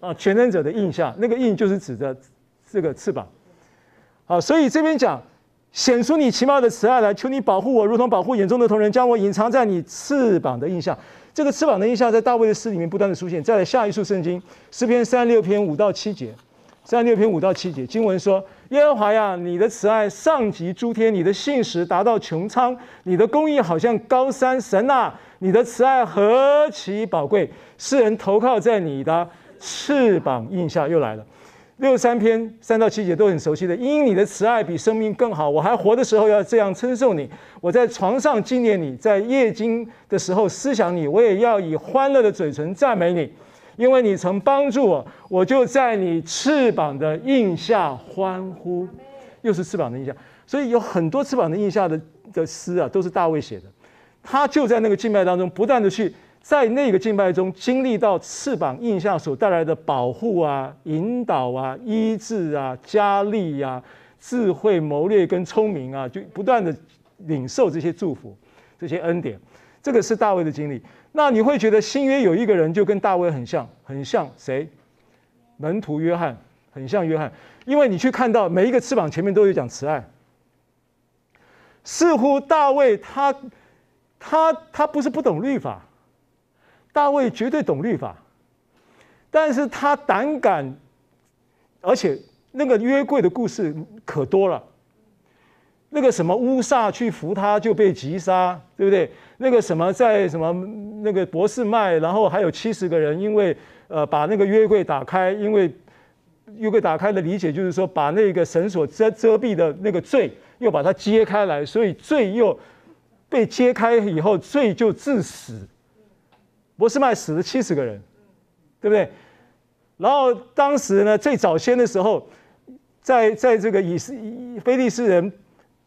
啊，全能者的印象，那个印就是指的这个翅膀。好，所以这边讲。显出你奇妙的慈爱来，求你保护我，如同保护眼中的瞳人，将我隐藏在你翅膀的印象。这个翅膀的印象，在大卫的诗里面不断的出现。再来下一处圣经，诗篇三六篇五到七节，三六篇五到七节，经文说：耶和华呀，你的慈爱上及诸天，你的信实达到穹苍，你的公义好像高山。神啊，你的慈爱何其宝贵，世人投靠在你的翅膀印下。又来了。六三篇三到七节都很熟悉的，因你的慈爱比生命更好，我还活的时候要这样称颂你；我在床上纪念你，在夜惊的时候思想你，我也要以欢乐的嘴唇赞美你，因为你曾帮助我，我就在你翅膀的印下欢呼。又是翅膀的印下，所以有很多翅膀的印下的的诗啊，都是大卫写的。他就在那个敬拜当中，不断的去在那个敬拜中经历到翅膀印象所带来的保护啊、引导啊、医治啊、加力啊、智慧谋略跟聪明啊，就不断的领受这些祝福、这些恩典。这个是大卫的经历。那你会觉得新约有一个人就跟大卫很像，很像谁？门徒约翰，很像约翰，因为你去看到每一个翅膀前面都有讲慈爱。似乎大卫他他他不是不懂律法，大卫绝对懂律法，但是他胆敢，而且那个约柜的故事可多了。那个什么乌撒去扶他就被击杀，对不对？那个什么在什么那个博士麦，然后还有七十个人，因为呃把那个约柜打开，因为约柜打开的理解就是说把那个绳索遮遮蔽的那个罪又把它揭开来，所以罪又被揭开以后，罪就致死。博斯麦死了七十个人，对不对？然后当时呢，最早先的时候，在在这个以斯非利士人。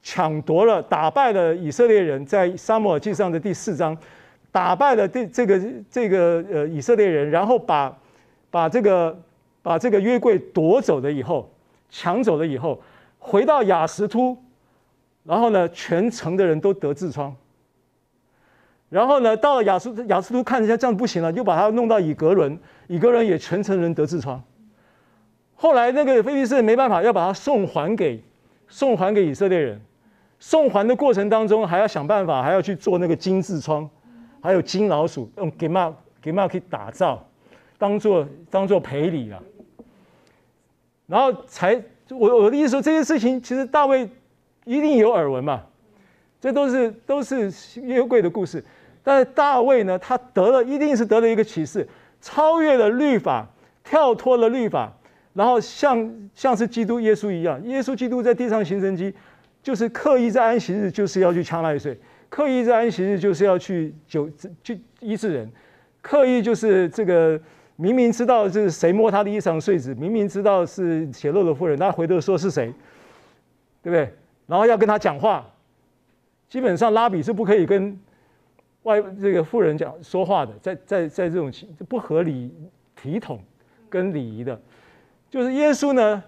抢夺了，打败了以色列人，在撒母耳记上的第四章，打败了这这个这个呃以色列人，然后把把这个把这个约柜夺走了以后，抢走了以后，回到亚实突，然后呢，全城的人都得痔疮。然后呢，到了亚实亚实突看一下这样不行了，就把他弄到以格伦，以格伦也全城人得痔疮。后来那个菲利斯没办法，要把他送还给送还给以色列人。送还的过程当中，还要想办法，还要去做那个金痔疮，还有金老鼠，用给嘛给嘛去打造，当做当做赔礼啊。然后才我我的意思说，这些事情其实大卫一定有耳闻嘛，这都是都是约柜的故事。但是大卫呢，他得了一定是得了一个启示，超越了律法，跳脱了律法，然后像像是基督耶稣一样，耶稣基督在地上行神迹。就是刻意在安息日就是要去掐麦穗，刻意在安息日就是要去救去医治人，刻意就是这个明明知道是谁摸他的衣裳碎纸，明明知道是血漏的妇人，他回头说是谁，对不对？然后要跟他讲话，基本上拉比是不可以跟外这个富人讲说话的，在在在这种情不合理体统跟礼仪的，就是耶稣呢。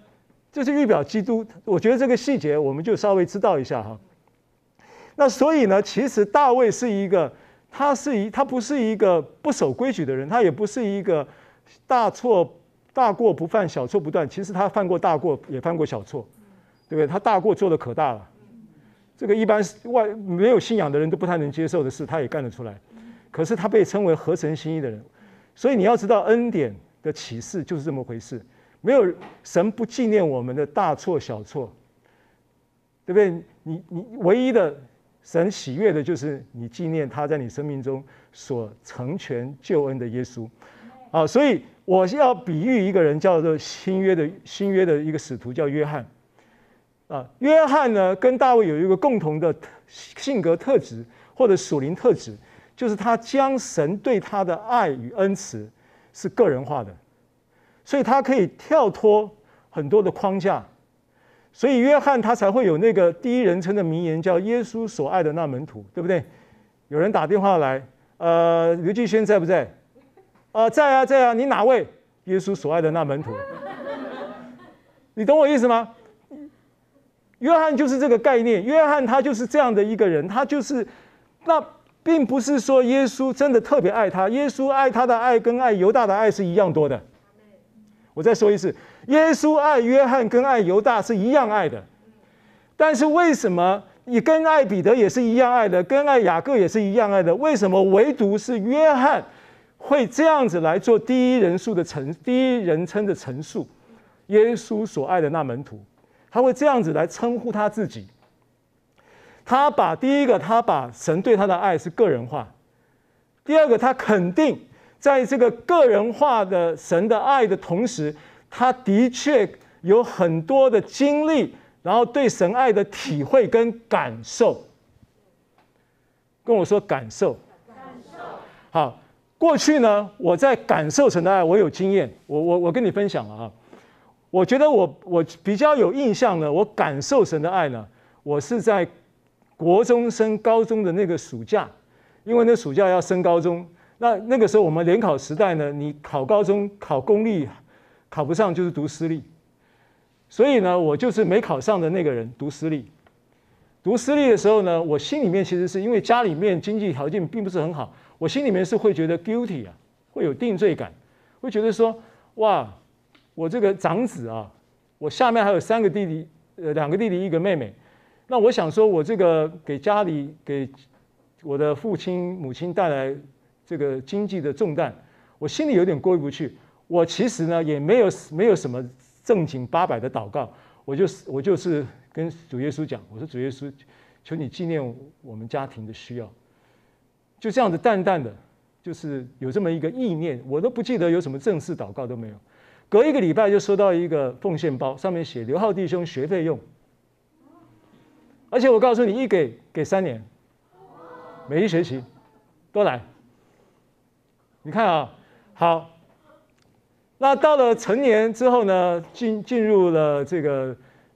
这是预表基督，我觉得这个细节我们就稍微知道一下哈。那所以呢，其实大卫是一个，他是一，他不是一个不守规矩的人，他也不是一个大错大过不犯，小错不断。其实他犯过大过，也犯过小错，对不对？他大过做的可大了，这个一般外没有信仰的人都不太能接受的事，他也干得出来。可是他被称为合神心意的人，所以你要知道恩典的启示就是这么回事。没有神不纪念我们的大错小错，对不对？你你唯一的神喜悦的就是你纪念他在你生命中所成全救恩的耶稣，啊，所以我要比喻一个人叫做新约的新约的一个使徒叫约翰，啊，约翰呢跟大卫有一个共同的性格特质或者属灵特质，就是他将神对他的爱与恩慈是个人化的。所以他可以跳脱很多的框架，所以约翰他才会有那个第一人称的名言，叫“耶稣所爱的那门徒”，对不对？有人打电话来，呃，刘继轩在不在？呃，在啊，在啊。你哪位？耶稣所爱的那门徒。你懂我意思吗？约翰就是这个概念，约翰他就是这样的一个人，他就是那并不是说耶稣真的特别爱他，耶稣爱他的爱跟爱犹大的爱是一样多的。我再说一次，耶稣爱约翰跟爱犹大是一样爱的，但是为什么你跟爱彼得也是一样爱的，跟爱雅各也是一样爱的？为什么唯独是约翰会这样子来做第一人数的陈第一人称的陈述？耶稣所爱的那门徒，他会这样子来称呼他自己。他把第一个，他把神对他的爱是个人化；第二个，他肯定。在这个个人化的神的爱的同时，他的确有很多的经历，然后对神爱的体会跟感受。跟我说感受。感受。好，过去呢，我在感受神的爱，我有经验，我我我跟你分享了啊。我觉得我我比较有印象呢，我感受神的爱呢，我是在国中升高中的那个暑假，因为那暑假要升高中。那那个时候我们联考时代呢，你考高中考公立考不上就是读私立，所以呢，我就是没考上的那个人读私立。读私立的时候呢，我心里面其实是因为家里面经济条件并不是很好，我心里面是会觉得 guilty 啊，会有定罪感，会觉得说，哇，我这个长子啊，我下面还有三个弟弟，呃，两个弟弟一个妹妹，那我想说，我这个给家里给我的父亲母亲带来这个经济的重担，我心里有点过意不去。我其实呢也没有没有什么正经八百的祷告，我就是我就是。跟主耶稣讲，我说主耶稣，求你纪念我们家庭的需要，就这样子淡淡的，就是有这么一个意念，我都不记得有什么正式祷告都没有。隔一个礼拜就收到一个奉献包，上面写刘浩弟兄学费用，而且我告诉你，一给给三年，每一学期都来。你看啊，好，那到了成年之后呢，进进入了这个。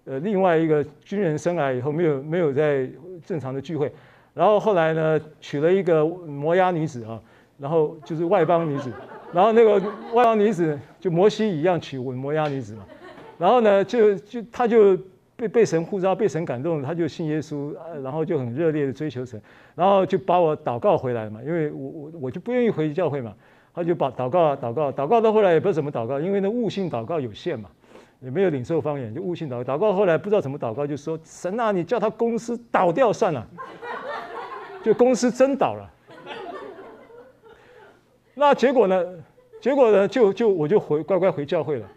呃，另外一个军人生涯以后没有没有在正常的聚会，然后后来呢娶了一个摩押女子啊，然后就是外邦女子，然后那个外邦女子就摩西一样娶摩押女子嘛，然后呢就就他就被被神呼召，被神感动，他就信耶稣，然后就很热烈的追求神，然后就把我祷告回来嘛，因为我我我就不愿意回教会嘛，他就把祷告祷告祷告到后来也不知道怎么祷告，因为那悟性祷告有限嘛。也没有领受方言，就悟性祷。祷告后来不知道怎么祷告，就说神啊，你叫他公司倒掉算了，就公司真倒了。那结果呢？结果呢？就就我就回乖乖回教会了。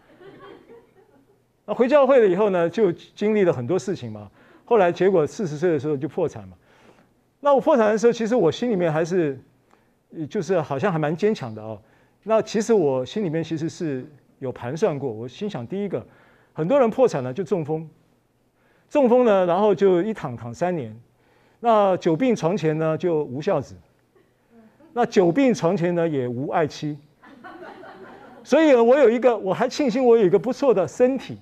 那回教会了以后呢，就经历了很多事情嘛。后来结果四十岁的时候就破产嘛。那我破产的时候，其实我心里面还是，就是好像还蛮坚强的哦。那其实我心里面其实是。有盘算过，我心想，第一个，很多人破产了就中风，中风呢，然后就一躺躺三年，那久病床前呢就无孝子，那久病床前呢也无爱妻，所以我有一个，我还庆幸我有一个不错的身体，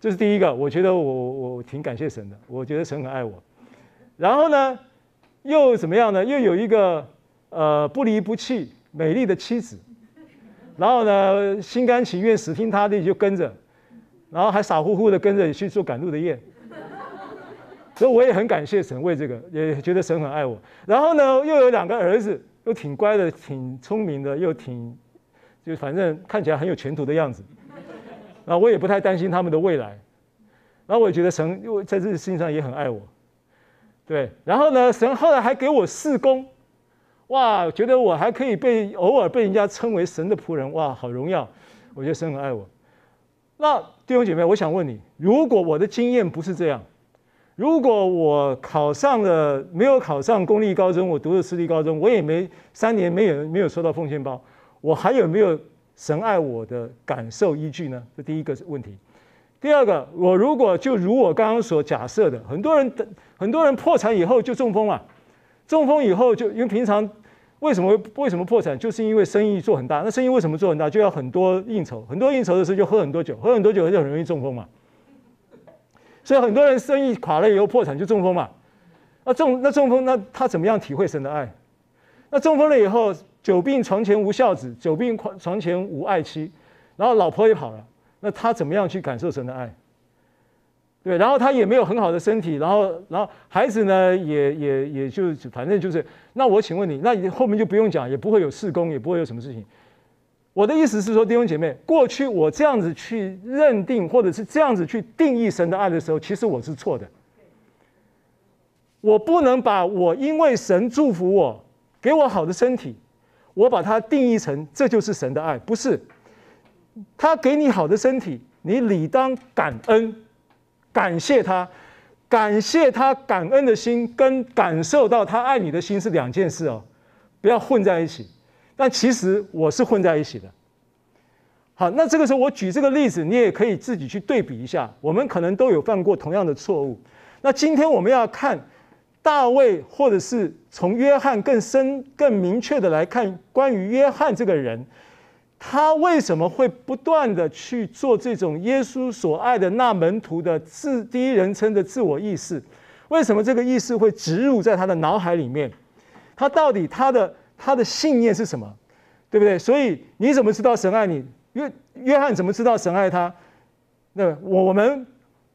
这是第一个，我觉得我我挺感谢神的，我觉得神很爱我，然后呢，又怎么样呢？又有一个呃不离不弃美丽的妻子。然后呢，心甘情愿、死听他的就跟着，然后还傻乎乎的跟着去做赶路的雁，所以我也很感谢神为这个，也觉得神很爱我。然后呢，又有两个儿子，又挺乖的、挺聪明的，又挺就反正看起来很有前途的样子。然后我也不太担心他们的未来。然后我也觉得神又在这个事情上也很爱我，对。然后呢，神后来还给我四工。哇，觉得我还可以被偶尔被人家称为神的仆人，哇，好荣耀！我觉得神很爱我。那弟兄姐妹，我想问你，如果我的经验不是这样，如果我考上了没有考上公立高中，我读了私立高中，我也没三年没有没有收到奉献包，我还有没有神爱我的感受依据呢？这第一个问题。第二个，我如果就如我刚刚所假设的，很多人很多人破产以后就中风了。中风以后就因为平常为什么为什么破产，就是因为生意做很大。那生意为什么做很大，就要很多应酬，很多应酬的时候就喝很多酒，喝很多酒就很容易中风嘛。所以很多人生意垮了以后破产就中风嘛。那中那中风那他怎么样体会神的爱？那中风了以后，久病床前无孝子，久病床前无爱妻，然后老婆也跑了，那他怎么样去感受神的爱？对，然后他也没有很好的身体，然后，然后孩子呢，也也也就反正就是，那我请问你，那你后面就不用讲，也不会有事工，也不会有什么事情。我的意思是说，弟兄姐妹，过去我这样子去认定，或者是这样子去定义神的爱的时候，其实我是错的。我不能把我因为神祝福我，给我好的身体，我把它定义成这就是神的爱，不是。他给你好的身体，你理当感恩。感谢他，感谢他感恩的心跟感受到他爱你的心是两件事哦，不要混在一起。但其实我是混在一起的。好，那这个时候我举这个例子，你也可以自己去对比一下。我们可能都有犯过同样的错误。那今天我们要看大卫，或者是从约翰更深、更明确的来看关于约翰这个人。他为什么会不断的去做这种耶稣所爱的那门徒的自第一人称的自我意识？为什么这个意识会植入在他的脑海里面？他到底他的他的信念是什么，对不对？所以你怎么知道神爱你？约约翰怎么知道神爱他？那我我们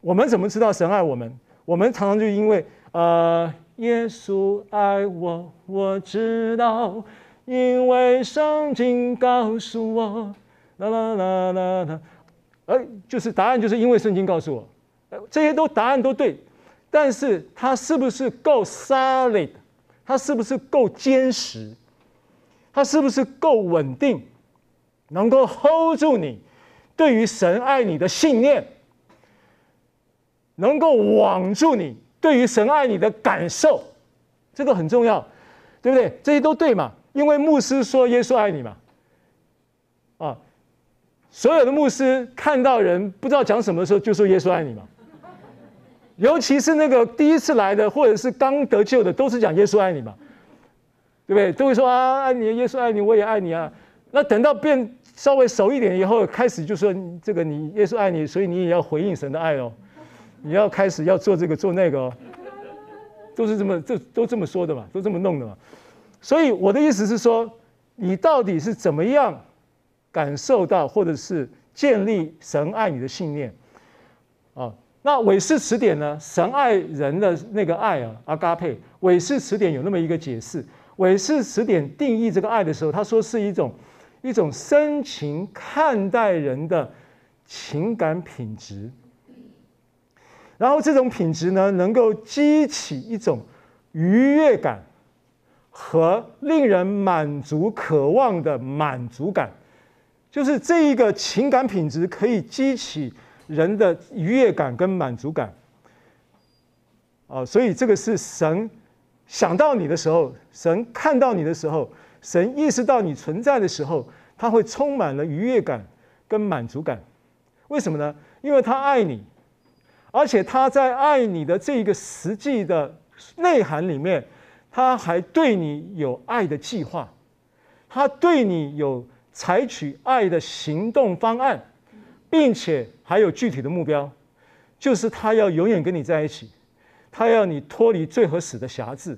我们怎么知道神爱我们？我们常常就因为呃，耶稣爱我，我知道，因为圣经告诉我，啦啦啦啦啦，哎，就是答案，就是因为圣经告诉我，这些都答案都对，但是它是不是够 solid？它是不是够坚实？它是不是够稳定？能够 hold 住你对于神爱你的信念，能够网住你对于神爱你的感受，这个很重要，对不对？这些都对嘛？因为牧师说耶稣爱你嘛，啊，所有的牧师看到人不知道讲什么的时候，就说耶稣爱你嘛。尤其是那个第一次来的，或者是刚得救的，都是讲耶稣爱你嘛，对不对？都会说啊，爱你，耶稣爱你，我也爱你啊。那等到变稍微熟一点以后，开始就说这个你耶稣爱你，所以你也要回应神的爱哦。你要开始要做这个做那个哦，都是这么这都这么说的嘛，都这么弄的嘛。所以我的意思是说，你到底是怎么样感受到，或者是建立神爱你的信念啊？那韦氏词典呢？神爱人的那个爱啊，阿嘎佩。韦氏词典有那么一个解释。韦氏词典定义这个爱的时候，他说是一种一种深情看待人的情感品质。然后这种品质呢，能够激起一种愉悦感和令人满足渴望的满足感，就是这一个情感品质可以激起。人的愉悦感跟满足感，啊，所以这个是神想到你的时候，神看到你的时候，神意识到你存在的时候，他会充满了愉悦感跟满足感。为什么呢？因为他爱你，而且他在爱你的这一个实际的内涵里面，他还对你有爱的计划，他对你有采取爱的行动方案。并且还有具体的目标，就是他要永远跟你在一起，他要你脱离罪和死的辖制，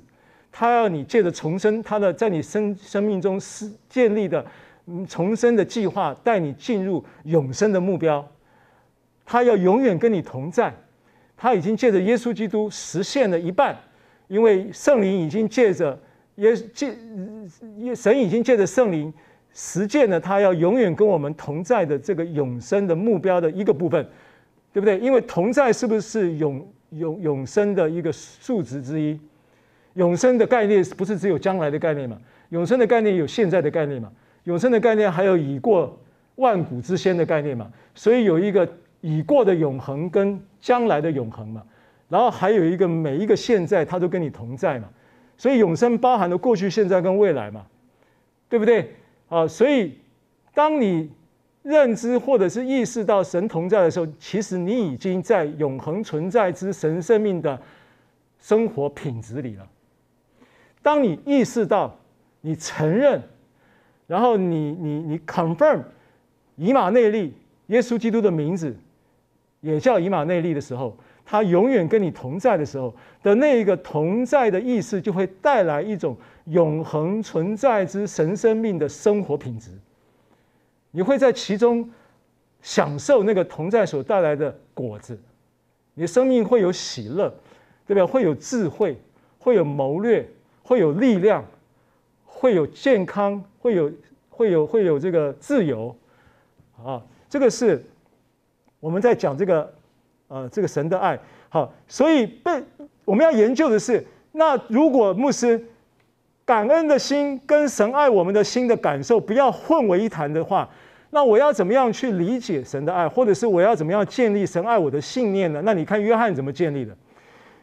他要你借着重生，他的在你生生命中是建立的重生的计划，带你进入永生的目标。他要永远跟你同在，他已经借着耶稣基督实现了一半，因为圣灵已经借着耶借耶神已经借着圣灵。实践了他要永远跟我们同在的这个永生的目标的一个部分，对不对？因为同在是不是永永永生的一个数值之一？永生的概念不是只有将来的概念嘛？永生的概念有现在的概念嘛？永生的概念还有已过万古之先的概念嘛？所以有一个已过的永恒跟将来的永恒嘛？然后还有一个每一个现在它都跟你同在嘛？所以永生包含了过去、现在跟未来嘛？对不对？啊，所以当你认知或者是意识到神同在的时候，其实你已经在永恒存在之神生命的生活品质里了。当你意识到、你承认，然后你你你 confirm 以马内利，耶稣基督的名字也叫以马内利的时候，他永远跟你同在的时候的那一个同在的意识，就会带来一种。永恒存在之神生命的生活品质，你会在其中享受那个同在所带来的果子，你的生命会有喜乐，对不对？会有智慧，会有谋略，会有力量，会有健康，会有会有会有这个自由，啊，这个是我们在讲这个呃这个神的爱。好，所以被我们要研究的是，那如果牧师。感恩的心跟神爱我们的心的感受不要混为一谈的话，那我要怎么样去理解神的爱，或者是我要怎么样建立神爱我的信念呢？那你看约翰怎么建立的？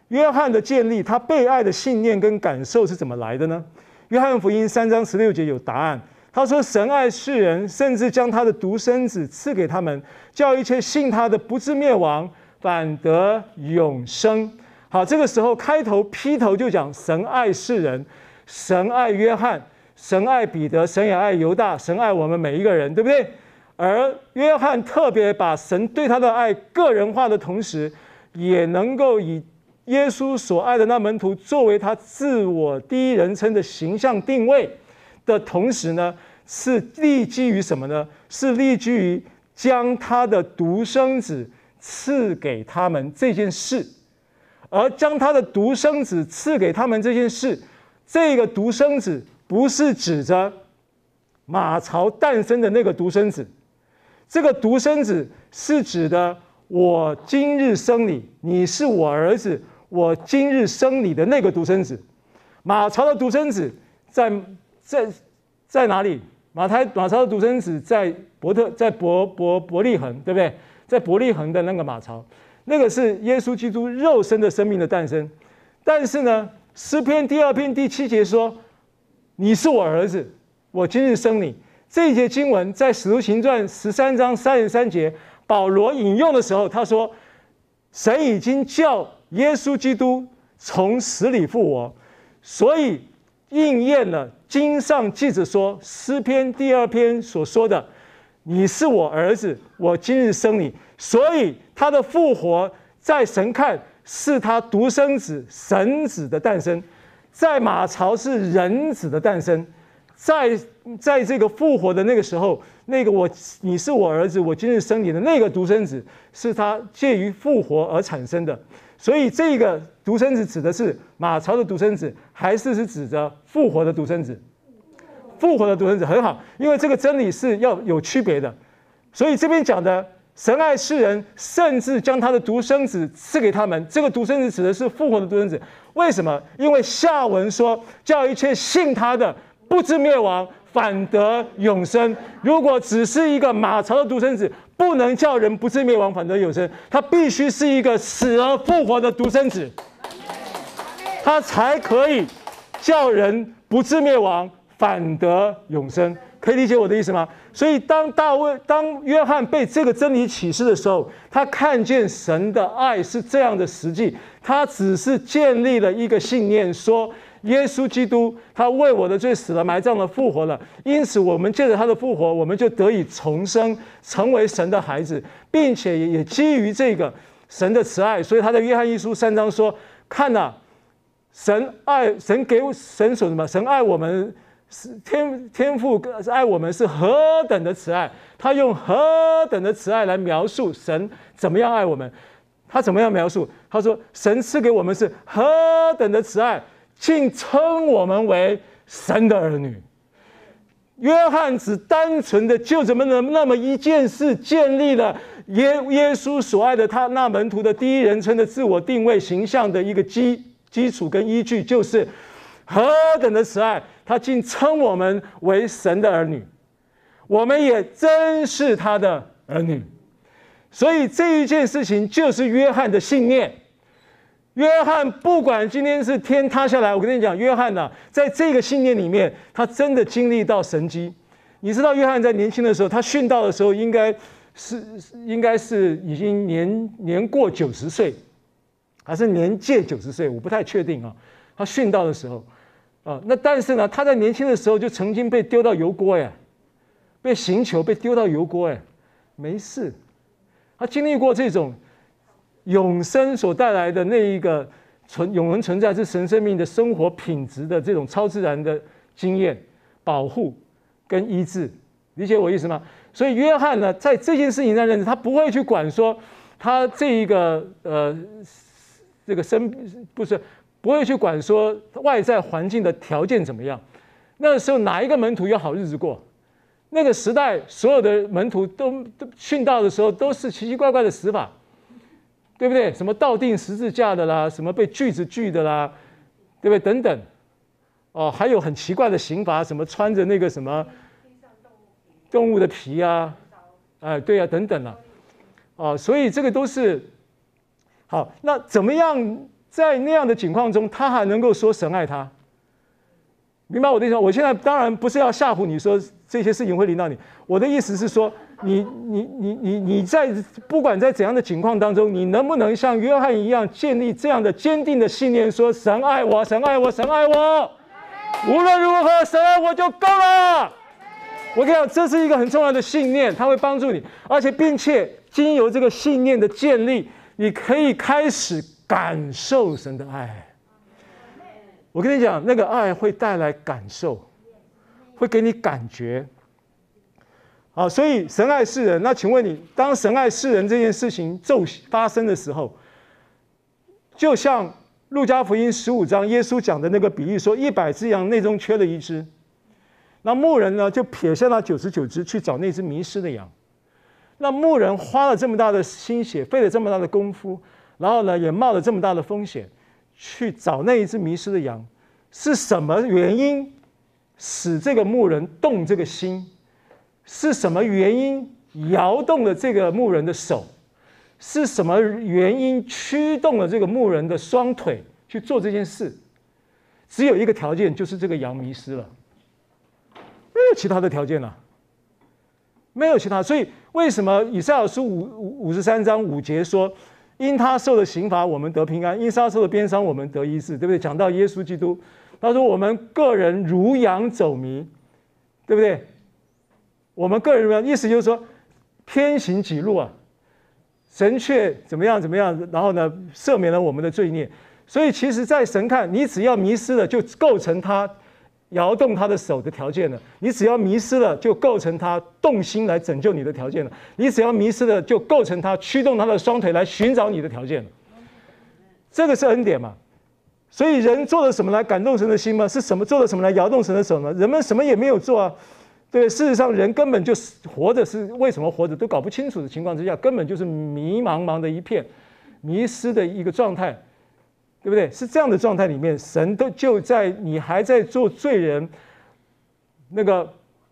约翰的建立，他被爱的信念跟感受是怎么来的呢？约翰福音三章十六节有答案。他说：“神爱世人，甚至将他的独生子赐给他们，叫一切信他的不至灭亡，反得永生。”好，这个时候开头劈头就讲神爱世人。神爱约翰，神爱彼得，神也爱犹大，神爱我们每一个人，对不对？而约翰特别把神对他的爱个人化的同时，也能够以耶稣所爱的那门徒作为他自我第一人称的形象定位，的同时呢，是立基于什么呢？是立基于将他的独生子赐给他们这件事，而将他的独生子赐给他们这件事，这个独生子不是指着马槽诞生的那个独生子，这个独生子是指的我今日生你，你是我儿子，我今日生你的那个独生子。马超的独生子在在在哪里？马太马超的独生子在伯特，在伯伯伯利恒，对不对？在伯利恒的那个马槽，那个是耶稣基督肉身的生命的诞生。但是呢，诗篇第二篇第七节说：“你是我儿子，我今日生你。”这一节经文在使徒行传十三章三十三节，保罗引用的时候，他说：“神已经叫耶稣基督从死里复活。”所以应验了经上记着说，诗篇第二篇所说的：“你是我儿子，我今日生你。”所以他的复活，在神看是他独生子神子的诞生，在马槽是人子的诞生，在在这个复活的那个时候，那个我你是我儿子，我今日生你的那个独生子，是他介于复活而产生的。所以这个独生子指的是马槽的独生子，还是是指着复活的独生子？复活的独生子很好，因为这个真理是要有区别的。所以这边讲的神爱世人，甚至将他的独生子赐给他们。这个独生子指的是复活的独生子。为什么？因为下文说叫一切信他的不至灭亡，反得永生。如果只是一个马槽的独生子，不能叫人不至灭亡，反得永生。他必须是一个死而复活的独生子，他才可以叫人不至灭亡，反得永生。可以理解我的意思吗？所以当大卫、当约翰被这个真理启示的时候，他看见神的爱是这样的实际，他只是建立了一个信念，说。耶稣基督，他为我的罪死了、埋葬了、复活了，因此我们借着他的复活，我们就得以重生，成为神的孩子，并且也基于这个神的慈爱，所以他在约翰一书三章说：“看呐，神爱神给神所什么？神爱我们是天天父爱我们是何等的慈爱？他用何等的慈爱来描述神怎么样爱我们？他怎么样描述？他说神赐给我们是何等的慈爱。”竟称我们为神的儿女。约翰只单纯的就这么那么那么一件事，建立了耶耶稣所爱的他那门徒的第一人称的自我定位形象的一个基基础跟依据，就是何等的慈爱，他竟称我们为神的儿女，我们也真是他的儿女。所以这一件事情就是约翰的信念。约翰不管今天是天塌下来，我跟你讲，约翰呐、在这个信念里面，他真的经历到神迹。你知道，约翰在年轻的时候，他殉道的时候，应该是应该是已经年年过九十岁，还是年届九十岁，我不太确定啊。他殉道的时候，啊，那但是呢，他在年轻的时候就曾经被丢到油锅呀，被刑求，被丢到油锅哎，没事，他经历过这种。永生所带来的那一个存永恒存在是神生命的生活品质的这种超自然的经验、保护跟医治，理解我意思吗？所以约翰呢，在这件事情上认识，他不会去管说他这一个呃这个生不是不会去管说外在环境的条件怎么样。那个时候哪一个门徒有好日子过？那个时代所有的门徒都都殉道的时候都是奇奇怪怪的死法。对不对？什么倒钉十字架的啦，什么被锯子锯的啦，对不对？等等，哦，还有很奇怪的刑罚，什么穿着那个什么动物的皮啊，哎，对啊，等等啊，哦，所以这个都是好。那怎么样在那样的情况中，他还能够说神爱他？明白我的意思吗？我现在当然不是要吓唬你说这些事情会临到你，我的意思是说。你你你你你在不管在怎样的情况当中，你能不能像约翰一样建立这样的坚定的信念，说神爱我，神爱我，神爱我，无论如何，神爱我就够了。我跟你讲，这是一个很重要的信念，它会帮助你，而且并且经由这个信念的建立，你可以开始感受神的爱。我跟你讲，那个爱会带来感受，会给你感觉。好，所以神爱世人。那请问你，当神爱世人这件事情就发生的时候，就像路加福音十五章耶稣讲的那个比喻说，一百只羊内中缺了一只，那牧人呢就撇下那九十九只去找那只迷失的羊。那牧人花了这么大的心血，费了这么大的功夫，然后呢也冒了这么大的风险去找那一只迷失的羊，是什么原因使这个牧人动这个心？是什么原因摇动了这个牧人的手？是什么原因驱动了这个牧人的双腿去做这件事？只有一个条件，就是这个羊迷失了，没有其他的条件了，没有其他。所以为什么以赛亚书五五五十三章五节说：“因他受的刑罚，我们得平安；因他受的鞭伤，我们得医治。”对不对？讲到耶稣基督，他说：“我们个人如羊走迷，对不对？”我们个人的意思就是说，偏行己路啊，神却怎么样怎么样，然后呢，赦免了我们的罪孽。所以，其实，在神看，你只要迷失了，就构成他摇动他的手的条件了；你只要迷失了，就构成他动心来拯救你的条件了；你只要迷失了，就构成他驱动他的双腿来寻找你的条件了。这个是恩典嘛？所以，人做了什么来感动神的心吗？是什么做了什么来摇动神的手呢？人们什么也没有做啊。对，事实上，人根本就是活着，是为什么活着都搞不清楚的情况之下，根本就是迷茫茫的一片，迷失的一个状态，对不对？是这样的状态里面，神都就在你还在做罪人，那个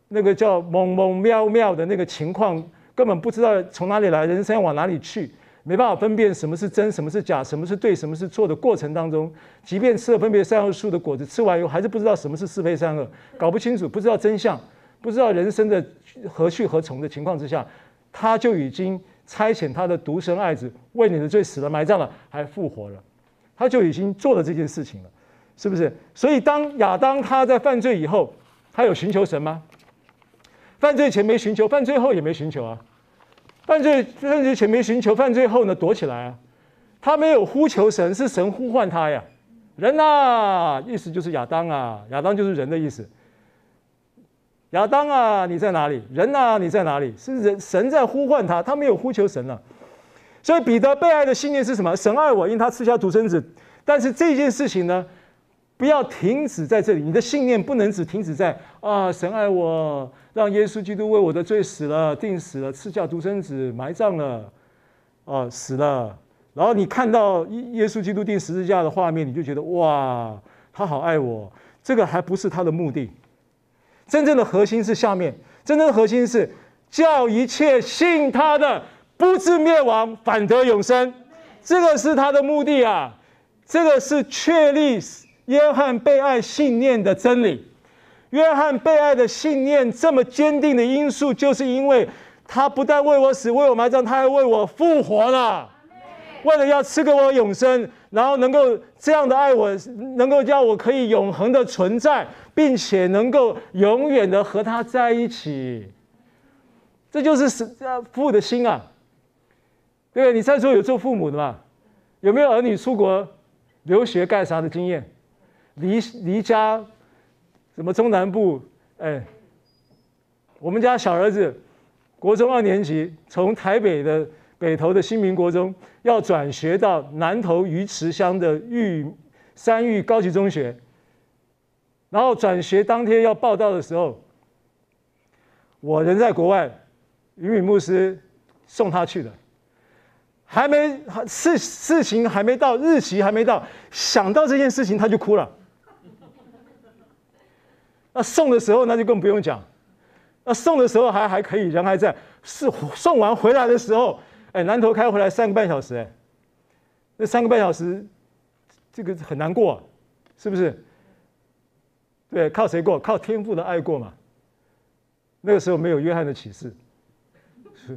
那个叫蒙蒙妙妙的那个情况，根本不知道从哪里来，人生要往哪里去，没办法分辨什么是真，什么是假，什么是对，什么是错的过程当中，即便吃了分别善恶树的果子，吃完以后还是不知道什么是是非善恶，搞不清楚，不知道真相。不知道人生的何去何从的情况之下，他就已经差遣他的独生爱子为你的罪死了、埋葬了，还复活了，他就已经做了这件事情了，是不是？所以当亚当他在犯罪以后，他有寻求神吗？犯罪前没寻求，犯罪后也没寻求啊。犯罪犯罪前没寻求，犯罪后呢躲起来啊。他没有呼求神，是神呼唤他呀。人呐，意思就是亚当啊，亚当就是人的意思。亚当啊，你在哪里？人啊，你在哪里？是人神在呼唤他，他没有呼求神了。所以彼得被爱的信念是什么？神爱我，因他赐下独生子。但是这件事情呢，不要停止在这里。你的信念不能只停止在啊，神爱我，让耶稣基督为我的罪死了，钉死了，赐下独生子，埋葬了，啊，死了。然后你看到耶稣基督钉十字架的画面，你就觉得哇，他好爱我。这个还不是他的目的。真正的核心是下面，真正的核心是叫一切信他的不至灭亡，反得永生。这个是他的目的啊，这个是确立约翰被爱信念的真理。约翰被爱的信念这么坚定的因素，就是因为他不但为我死，为我埋葬，他还为我复活了，为了要赐给我永生。然后能够这样的爱我，能够叫我可以永恒的存在，并且能够永远的和他在一起，这就是父的心啊！对不对？你在座有做父母的吗？有没有儿女出国留学干啥的经验？离离家，什么中南部？哎，我们家小儿子国中二年级，从台北的。北投的新民国中要转学到南投鱼池乡的玉山玉高级中学，然后转学当天要报到的时候，我人在国外，余敏牧师送他去的，还没事事情还没到，日期还没到，想到这件事情他就哭了。那送的时候那就更不用讲，那送的时候还还可以，人还在，是送完回来的时候。哎，南投开回来三个半小时，哎，那三个半小时，这个很难过，是不是？对，靠谁过？靠天父的爱过嘛。那个时候没有约翰的启示，是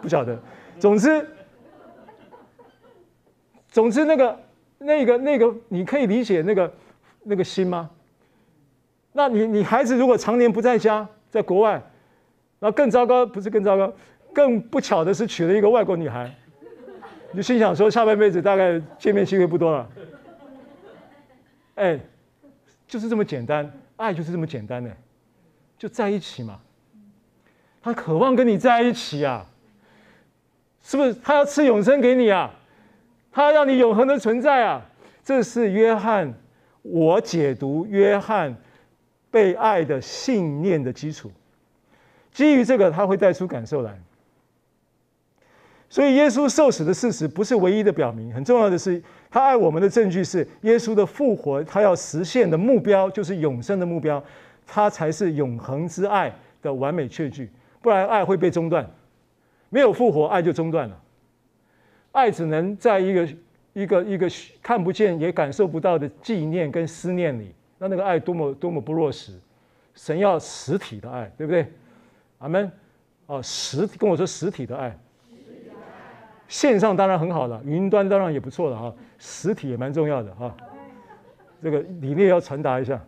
不晓得。总之，总之那个那个那个，你可以理解那个那个心吗？那你你孩子如果常年不在家，在国外，那更糟糕，不是更糟糕？更不巧的是，娶了一个外国女孩，你就心想说，下半辈子大概见面机会不多了。哎，就是这么简单，爱就是这么简单的。就在一起嘛。他渴望跟你在一起啊，是不是？他要赐永生给你啊，他要你永恒的存在啊。这是约翰，我解读约翰被爱的信念的基础。基于这个，他会带出感受来。所以，耶稣受死的事实不是唯一的表明。很重要的是，他爱我们的证据是耶稣的复活。他要实现的目标就是永生的目标，他才是永恒之爱的完美确据。不然爱会被中断，没有复活，爱就中断了。爱只能在一个一个一个看不见也感受不到的纪念跟思念里，那那个爱多么多么不落实。神要实体的爱，对不对？阿门。哦，实体跟我说实体的爱，线上当然很好了，云端当然也不错了哈，实体也蛮重要的哈。这个理念要传达一下。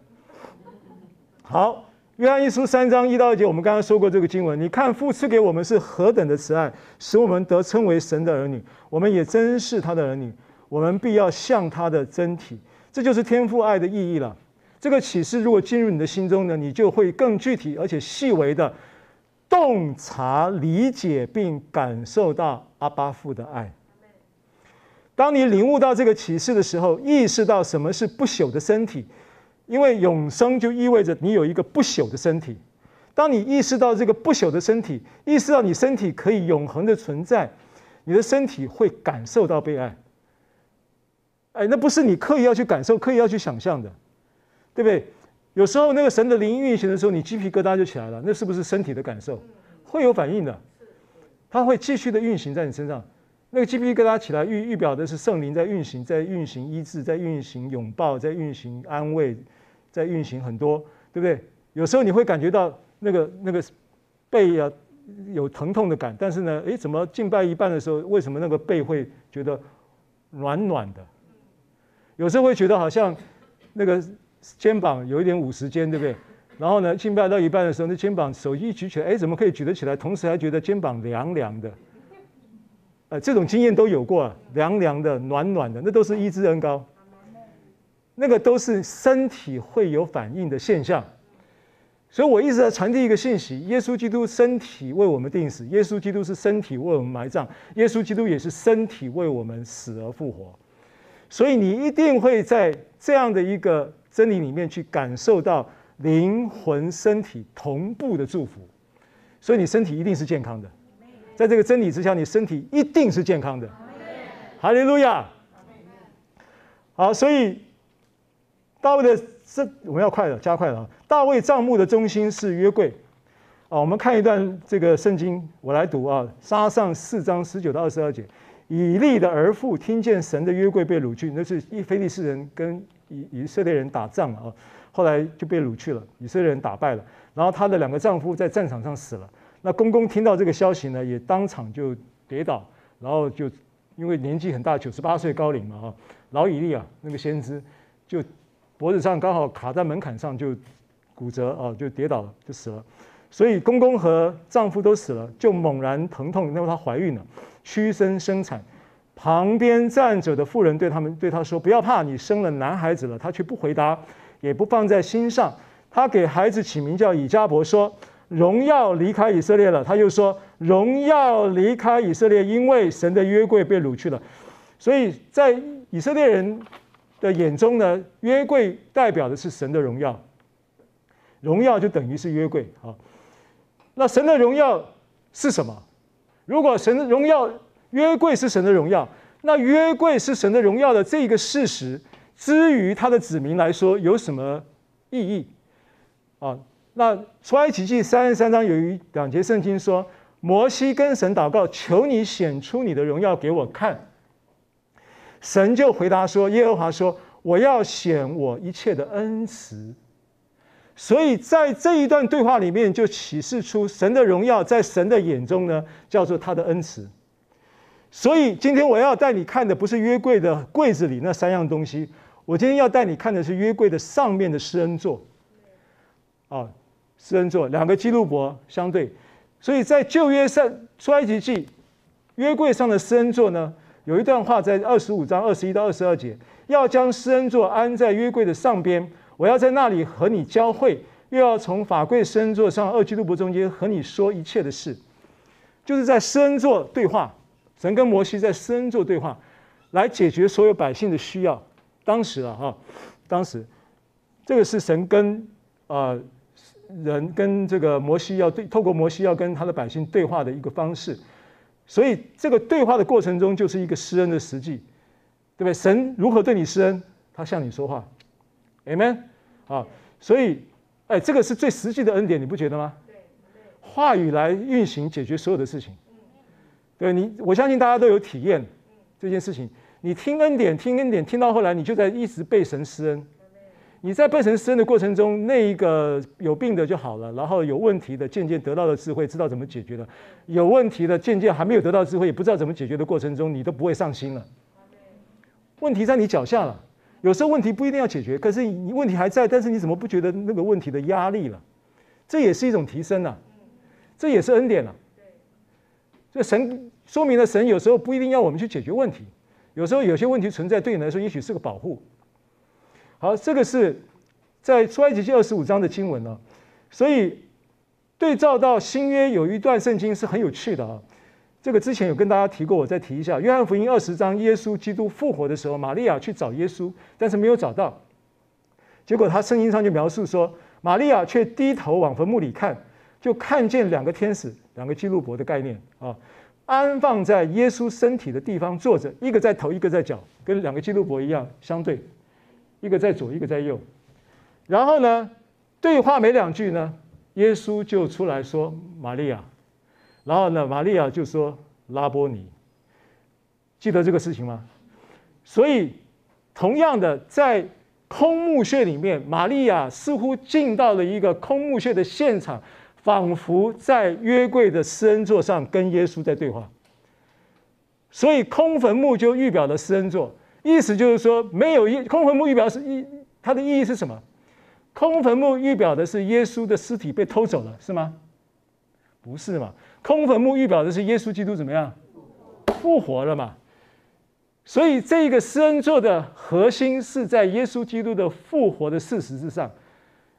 好。约翰一书三章一到二节，我们刚刚说过这个经文。你看父赐给我们是何等的慈爱，使我们得称为神的儿女。我们也真是他的儿女，我们必要像他的真体。这就是天父爱的意义了。这个启示如果进入你的心中呢，你就会更具体而且细微的洞察、理解并感受到阿巴父的爱。当你领悟到这个启示的时候，意识到什么是不朽的身体。因为永生就意味着你有一个不朽的身体。当你意识到这个不朽的身体，意识到你身体可以永恒的存在，你的身体会感受到被爱。哎，那不是你刻意要去感受、刻意要去想象的，对不对？有时候那个神的灵运行的时候，你鸡皮疙瘩就起来了，那是不是身体的感受？会有反应的，它会继续的运行在你身上。那个鸡皮疙瘩起来，预预表的是圣灵在运行，在运行医治，在运行拥抱，在运行安慰。在运行很多，对不对？有时候你会感觉到那个那个背啊有疼痛的感，但是呢，诶，怎么敬拜一半的时候，为什么那个背会觉得暖暖的？有时候会觉得好像那个肩膀有一点五十肩，对不对？然后呢，敬拜到一半的时候，那肩膀手一举起来，诶，怎么可以举得起来？同时还觉得肩膀凉凉的。呃，这种经验都有过，凉凉的、暖暖的，那都是医治恩高。那个都是身体会有反应的现象，所以我一直在传递一个信息：耶稣基督身体为我们定死，耶稣基督是身体为我们埋葬，耶稣基督也是身体为我们死而复活。所以你一定会在这样的一个真理里面去感受到灵魂、身体同步的祝福，所以你身体一定是健康的。在这个真理之下，你身体一定是健康的。哈利路亚。好，所以。大卫的这我们要快了，加快了。大卫帐幕的中心是约柜啊。我们看一段这个圣经，我来读啊。撒上四章十九到二十二节，以利的儿妇听见神的约柜被掳去，那是以非利士人跟以以色列人打仗啊，后来就被掳去了，以色列人打败了。然后她的两个丈夫在战场上死了。那公公听到这个消息呢，也当场就跌倒，然后就因为年纪很大，九十八岁高龄嘛啊，老以利啊，那个先知就。脖子上刚好卡在门槛上，就骨折啊，就跌倒了，就死了。所以公公和丈夫都死了，就猛然疼痛，因为她怀孕了，屈身生产。旁边站着的妇人对他们对他说：“不要怕，你生了男孩子了。”他却不回答，也不放在心上。他给孩子起名叫以迦博，说：“荣耀离开以色列了。”他又说：“荣耀离开以色列，因为神的约柜被掳去了。”所以在以色列人。的眼中呢，约柜代表的是神的荣耀，荣耀就等于是约柜啊。那神的荣耀是什么？如果神的荣耀，约柜是神的荣耀，那约柜是神的荣耀的这个事实，之于他的子民来说有什么意义啊？那出埃及记三十三章有一两节圣经说，摩西跟神祷告，求你显出你的荣耀给我看。神就回答说：“耶和华说，我要显我一切的恩慈。所以在这一段对话里面，就启示出神的荣耀，在神的眼中呢，叫做他的恩慈。所以今天我要带你看的，不是约柜的柜子里那三样东西，我今天要带你看的是约柜的上面的施恩座。啊，施恩座两个基路伯相对，所以在旧约上出埃及记，约柜上的施恩座呢？”有一段话在二十五章二十一到二十二节，要将施恩座安在约柜的上边，我要在那里和你交会，又要从法柜施恩座上二基路伯中间和你说一切的事，就是在施恩座对话，神跟摩西在施恩做对话，来解决所有百姓的需要。当时啊，哈，当时这个是神跟啊、呃、人跟这个摩西要对，透过摩西要跟他的百姓对话的一个方式。所以这个对话的过程中，就是一个施恩的实际，对不对？神如何对你施恩？他向你说话，Amen。啊，所以。哎，这个是最实际的恩典，你不觉得吗？对，话语来运行解决所有的事情。对你，我相信大家都有体验这件事情。你听恩典，听恩典，听到后来，你就在一直被神施恩。你在被神施恩的过程中，那一个有病的就好了，然后有问题的渐渐得到了智慧，知道怎么解决了；有问题的渐渐还没有得到智慧，也不知道怎么解决的过程中，你都不会上心了。问题在你脚下了。有时候问题不一定要解决，可是你问题还在，但是你怎么不觉得那个问题的压力了？这也是一种提升、啊，这也是恩典了这神说明了神有时候不一定要我们去解决问题，有时候有些问题存在对你来说也许是个保护。好，这个是在出埃及记二十五章的经文呢，所以对照到新约有一段圣经是很有趣的啊。这个之前有跟大家提过，我再提一下。约翰福音二十章，耶稣基督复活的时候，玛利亚去找耶稣，但是没有找到。结果他圣经上就描述说，玛利亚却低头往坟墓里看，就看见两个天使，两个基路伯的概念啊，安放在耶稣身体的地方坐着，一个在头，一个在脚，跟两个基路伯一样相对，一个在左，一个在右。然后呢，对话没两句呢，耶稣就出来说：“玛利亚。”然后呢，玛利亚就说：“拉波尼，记得这个事情吗？”所以，同样的，在空墓穴里面，玛利亚似乎进到了一个空墓穴的现场，仿佛在约柜的施恩座上跟耶稣在对话。所以，空坟墓就预表了施恩座，意思就是说，没有一空坟墓预表是一，它的意义是什么？空坟墓预表的是耶稣的尸体被偷走了，是吗？不是嘛？空坟墓预表的是耶稣基督怎么样？复活了嘛？所以这个施恩座的核心是在耶稣基督的复活的事实之上。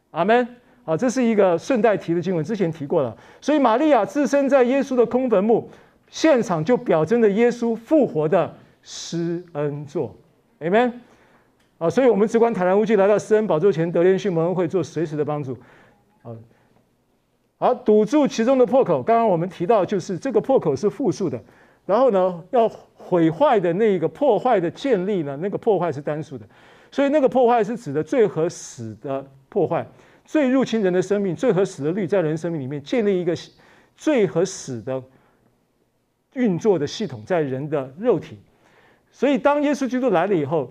阿门。啊，这是一个顺带提的经文，之前提过了。所以玛利亚置身在耶稣的空坟墓现场，就表征了耶稣复活的施恩座。，amen。啊，所以我们只管坦然无惧来到施恩宝座前，得连续蒙恩惠做随时的帮助。啊。好，堵住其中的破口。刚刚我们提到，就是这个破口是复数的，然后呢，要毁坏的那个破坏的建立呢，那个破坏是单数的，所以那个破坏是指的罪和死的破坏，罪入侵人的生命，罪和死的律在人生命里面建立一个罪和死的运作的系统在人的肉体。所以当耶稣基督来了以后，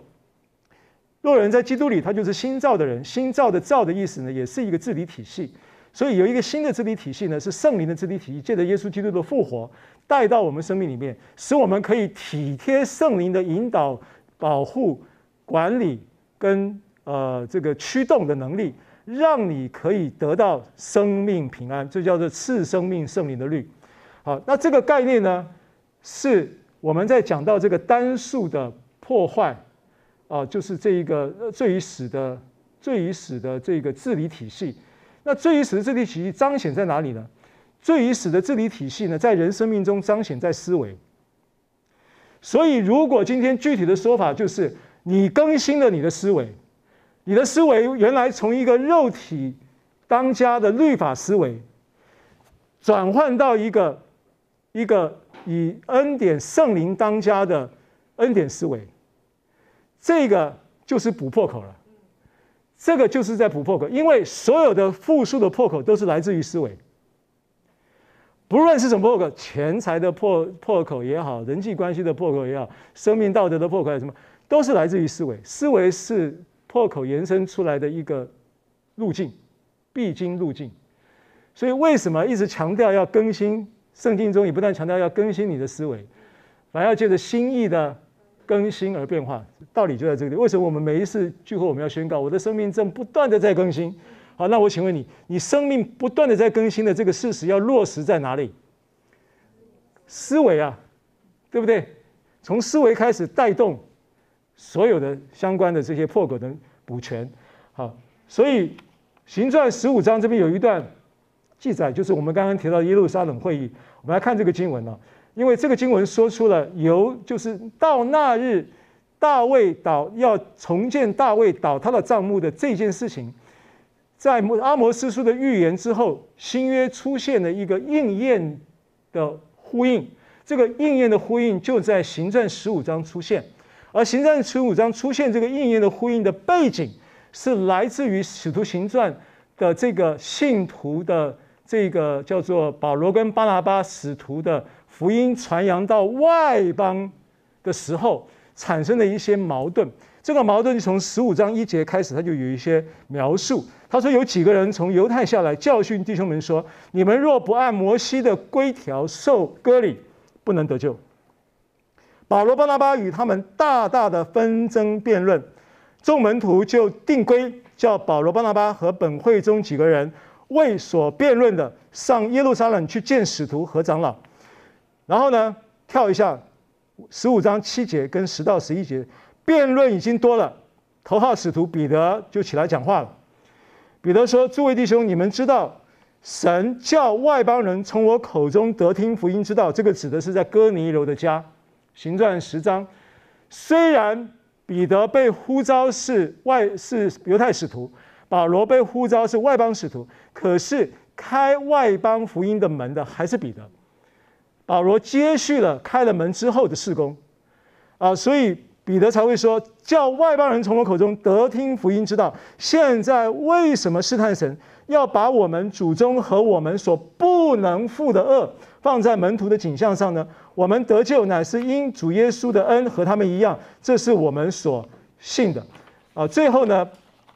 若人在基督里，他就是新造的人。新造的造的意思呢，也是一个治理体系。所以有一个新的治理体系呢，是圣灵的治理体系，借着耶稣基督的复活带到我们生命里面，使我们可以体贴圣灵的引导、保护、管理跟呃这个驱动的能力，让你可以得到生命平安，这叫做赐生命圣灵的律。好，那这个概念呢，是我们在讲到这个单数的破坏啊，就是这一个罪与死的罪与死的这个治理体系。那罪与死的治理体系彰显在哪里呢？罪与死的治理体系呢，在人生命中彰显在思维。所以，如果今天具体的说法就是你更新了你的思维，你的思维原来从一个肉体当家的律法思维，转换到一个一个以恩典圣灵当家的恩典思维，这个就是补破口了。这个就是在补破口，因为所有的复数的破口都是来自于思维，不论是什么破口，钱财的破破口也好，人际关系的破口也好，生命道德的破口也好，什么都是来自于思维。思维是破口延伸出来的一个路径，必经路径。所以为什么一直强调要更新？圣经中也不断强调要更新你的思维，反而要借着心意的。更新而变化，道理就在这里。为什么我们每一次聚会，我们要宣告我的生命正不断的在更新？好，那我请问你，你生命不断的在更新的这个事实要落实在哪里？思维啊，对不对？从思维开始带动所有的相关的这些破口的补全。好，所以行传十五章这边有一段记载，就是我们刚刚提到耶路撒冷会议。我们来看这个经文呢，因为这个经文说出了由就是到那日大卫倒要重建大卫倒塌的帐幕的这件事情，在摩阿摩斯书的预言之后，新约出现了一个应验的呼应。这个应验的呼应就在行传十五章出现，而行传十五章出现这个应验的呼应的背景，是来自于使徒行传的这个信徒的这个叫做保罗跟巴拿巴使徒的福音传扬到外邦的时候产生的一些矛盾。这个矛盾就从十五章一节开始，他就有一些描述。他说有几个人从犹太下来教训弟兄们说：“你们若不按摩西的规条受割礼。”不能得救。保罗、巴拿巴与他们大大的纷争辩论，众门徒就定规，叫保罗、巴拿巴和本会中几个人为所辩论的上耶路撒冷去见使徒和长老。然后呢，跳一下十五章七节跟十到十一节，辩论已经多了，头号使徒彼得就起来讲话了。彼得说：“诸位弟兄，你们知道。”神叫外邦人从我口中得听福音之道，这个指的是在哥尼流的家，行传十章。虽然彼得被呼召是外是犹太使徒，保罗被呼召是外邦使徒，可是开外邦福音的门的还是彼得。保罗接续了开了门之后的事工，啊，所以彼得才会说，叫外邦人从我口中得听福音之道。现在为什么试探神？要把我们祖宗和我们所不能负的轭放在门徒的景象上呢？我们得救乃是因主耶稣的恩，和他们一样，这是我们所信的。啊，最后呢，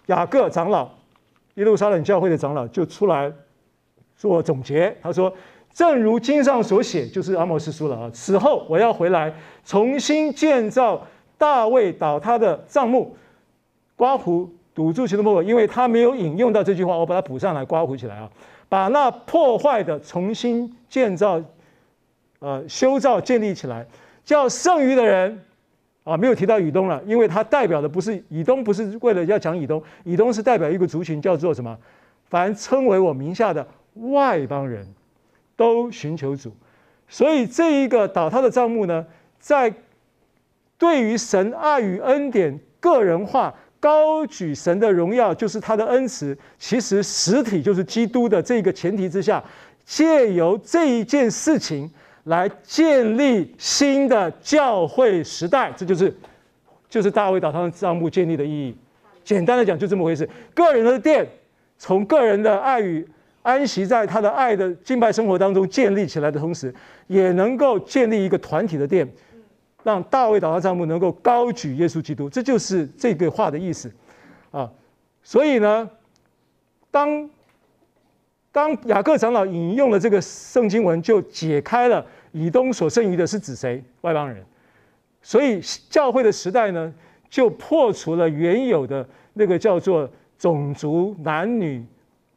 雅各长老，耶路撒冷教会的长老就出来做总结，他说：“正如经上所写，就是阿摩斯书了啊。此后我要回来，重新建造大卫倒塌的帐幕。”刮胡。堵住其中破口，因为他没有引用到这句话，我把它补上来，刮胡起来啊，把那破坏的重新建造，呃，修造建立起来，叫剩余的人啊，没有提到以东了，因为它代表的不是以东，不是为了要讲以东，以东是代表一个族群，叫做什么？凡称为我名下的外邦人都寻求主，所以这一个倒塌的帐幕呢，在对于神爱与恩典个人化。高举神的荣耀，就是他的恩慈。其实实体就是基督的这个前提之下，借由这一件事情来建立新的教会时代，这就是就是大卫倒塌帐幕建立的意义。简单的讲，就这么回事。个人的殿，从个人的爱与安息在他的爱的敬拜生活当中建立起来的同时，也能够建立一个团体的殿。让大卫倒塌帐幕能够高举耶稣基督，这就是这个话的意思，啊，所以呢，当当雅各长老引用了这个圣经文，就解开了以东所剩余的是指谁？外邦人。所以教会的时代呢，就破除了原有的那个叫做种族、男女、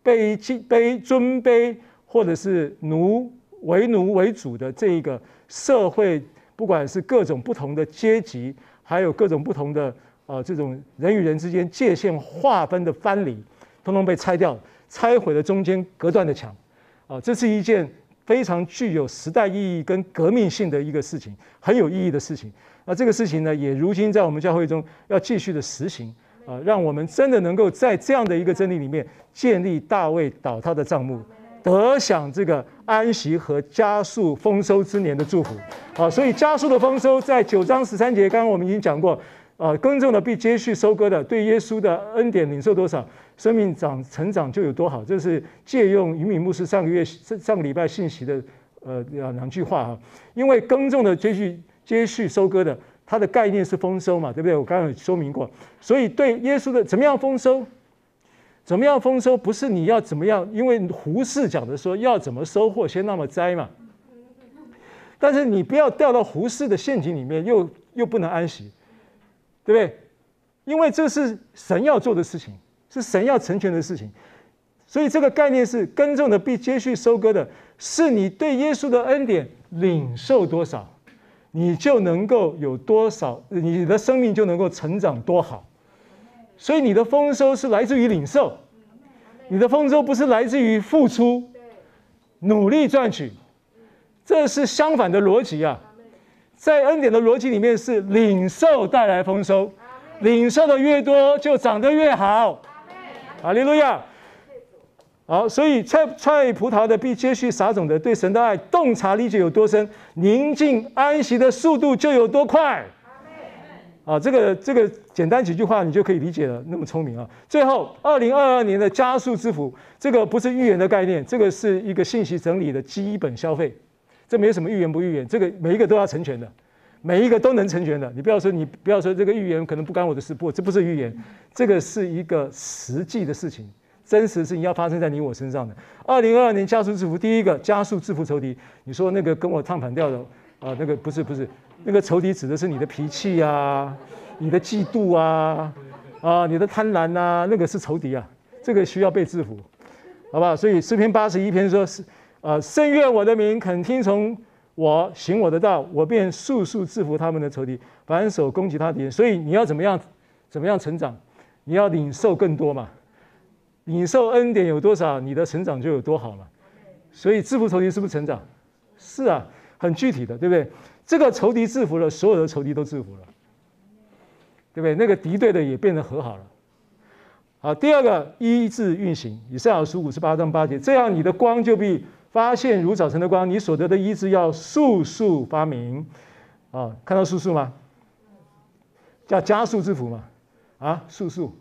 卑卑尊卑，或者是奴为奴为主的这一个社会。不管是各种不同的阶级，还有各种不同的、呃、这种人与人之间界限划分的藩篱，通通被拆掉，拆毁了中间隔断的墙，啊、这是一件非常具有时代意义跟革命性的一个事情，很有意义的事情。那这个事情呢，也如今在我们教会中要继续的实行，啊、让我们真的能够在这样的一个真理里面建立大卫倒塌的帐幕。得享这个安息和加速丰收之年的祝福，好，所以加速的丰收在九章十三节，刚刚我们已经讲过，啊，耕种的必接续收割的，对耶稣的恩典领受多少，生命长成长就有多好，这是借用云敏牧师上个月上上个礼拜信息的呃两两句话哈，因为耕种的接续接续收割的，它的概念是丰收嘛，对不对？我刚刚有说明过，所以对耶稣的怎么样丰收？怎么样丰收？不是你要怎么样，因为胡适讲的说要怎么收获，先那么栽嘛。但是你不要掉到胡适的陷阱里面，又又不能安息，对不对？因为这是神要做的事情，是神要成全的事情。所以这个概念是耕种的必接续收割的，是你对耶稣的恩典领受多少，你就能够有多少，你的生命就能够成长多好。所以你的丰收是来自于领受，你的丰收不是来自于付出、努力赚取，这是相反的逻辑啊。在恩典的逻辑里面是领受带来丰收，领受的越多就长得越好。哈利路亚。好，所以菜菜葡萄的必接续撒种的，对神的爱洞察理解有多深，宁静安息的速度就有多快。啊，这个这个简单几句话你就可以理解了，那么聪明啊。最后，二零二二年的加速之福，这个不是预言的概念，这个是一个信息整理的基本消费，这没有什么预言不预言，这个每一个都要成全的，每一个都能成全的。你不要说你不要说这个预言可能不干我的事，不，这不是预言，这个是一个实际的事情。真实的事情要发生在你我身上的。二零二二年加速之福，第一个加速制服仇敌。你说那个跟我唱反调的啊，那个不是不是，那个仇敌指的是你的脾气啊，你的嫉妒啊，啊，你的贪婪啊，那个是仇敌啊，这个需要被制服，好不好？所以诗篇八十一篇说是，呃，甚愿我的民肯听从我，行我的道，我便速速制服他们的仇敌，反手攻击他敌人。所以你要怎么样，怎么样成长？你要领受更多嘛。领受恩典有多少，你的成长就有多好嘛。所以制服仇敌是不是成长？是啊，很具体的，对不对？这个仇敌制服了，所有的仇敌都制服了，对不对？那个敌对的也变得和好了。好，第二个医治运行，以赛亚书五十八章八节，这样你的光就必发现如早晨的光，你所得的医治要速速发明。啊，看到速速吗？叫加速制服嘛？啊，速速，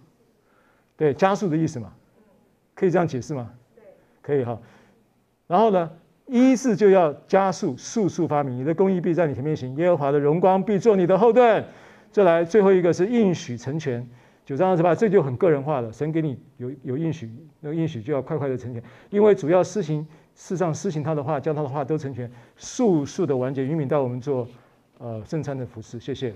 对，加速的意思嘛？可以这样解释吗？可以哈。然后呢，一是就要加速，速速发明。你的公义必在你前面行，耶和华的荣光必做你的后盾。再来最后一个是应许成全，九章二十八，这就很个人化了。神给你有有应许，那应许就要快快的成全，因为主要施行世上施行他的话，将他的话都成全，速速的完结。云敏带我们做呃圣餐的服事，谢谢。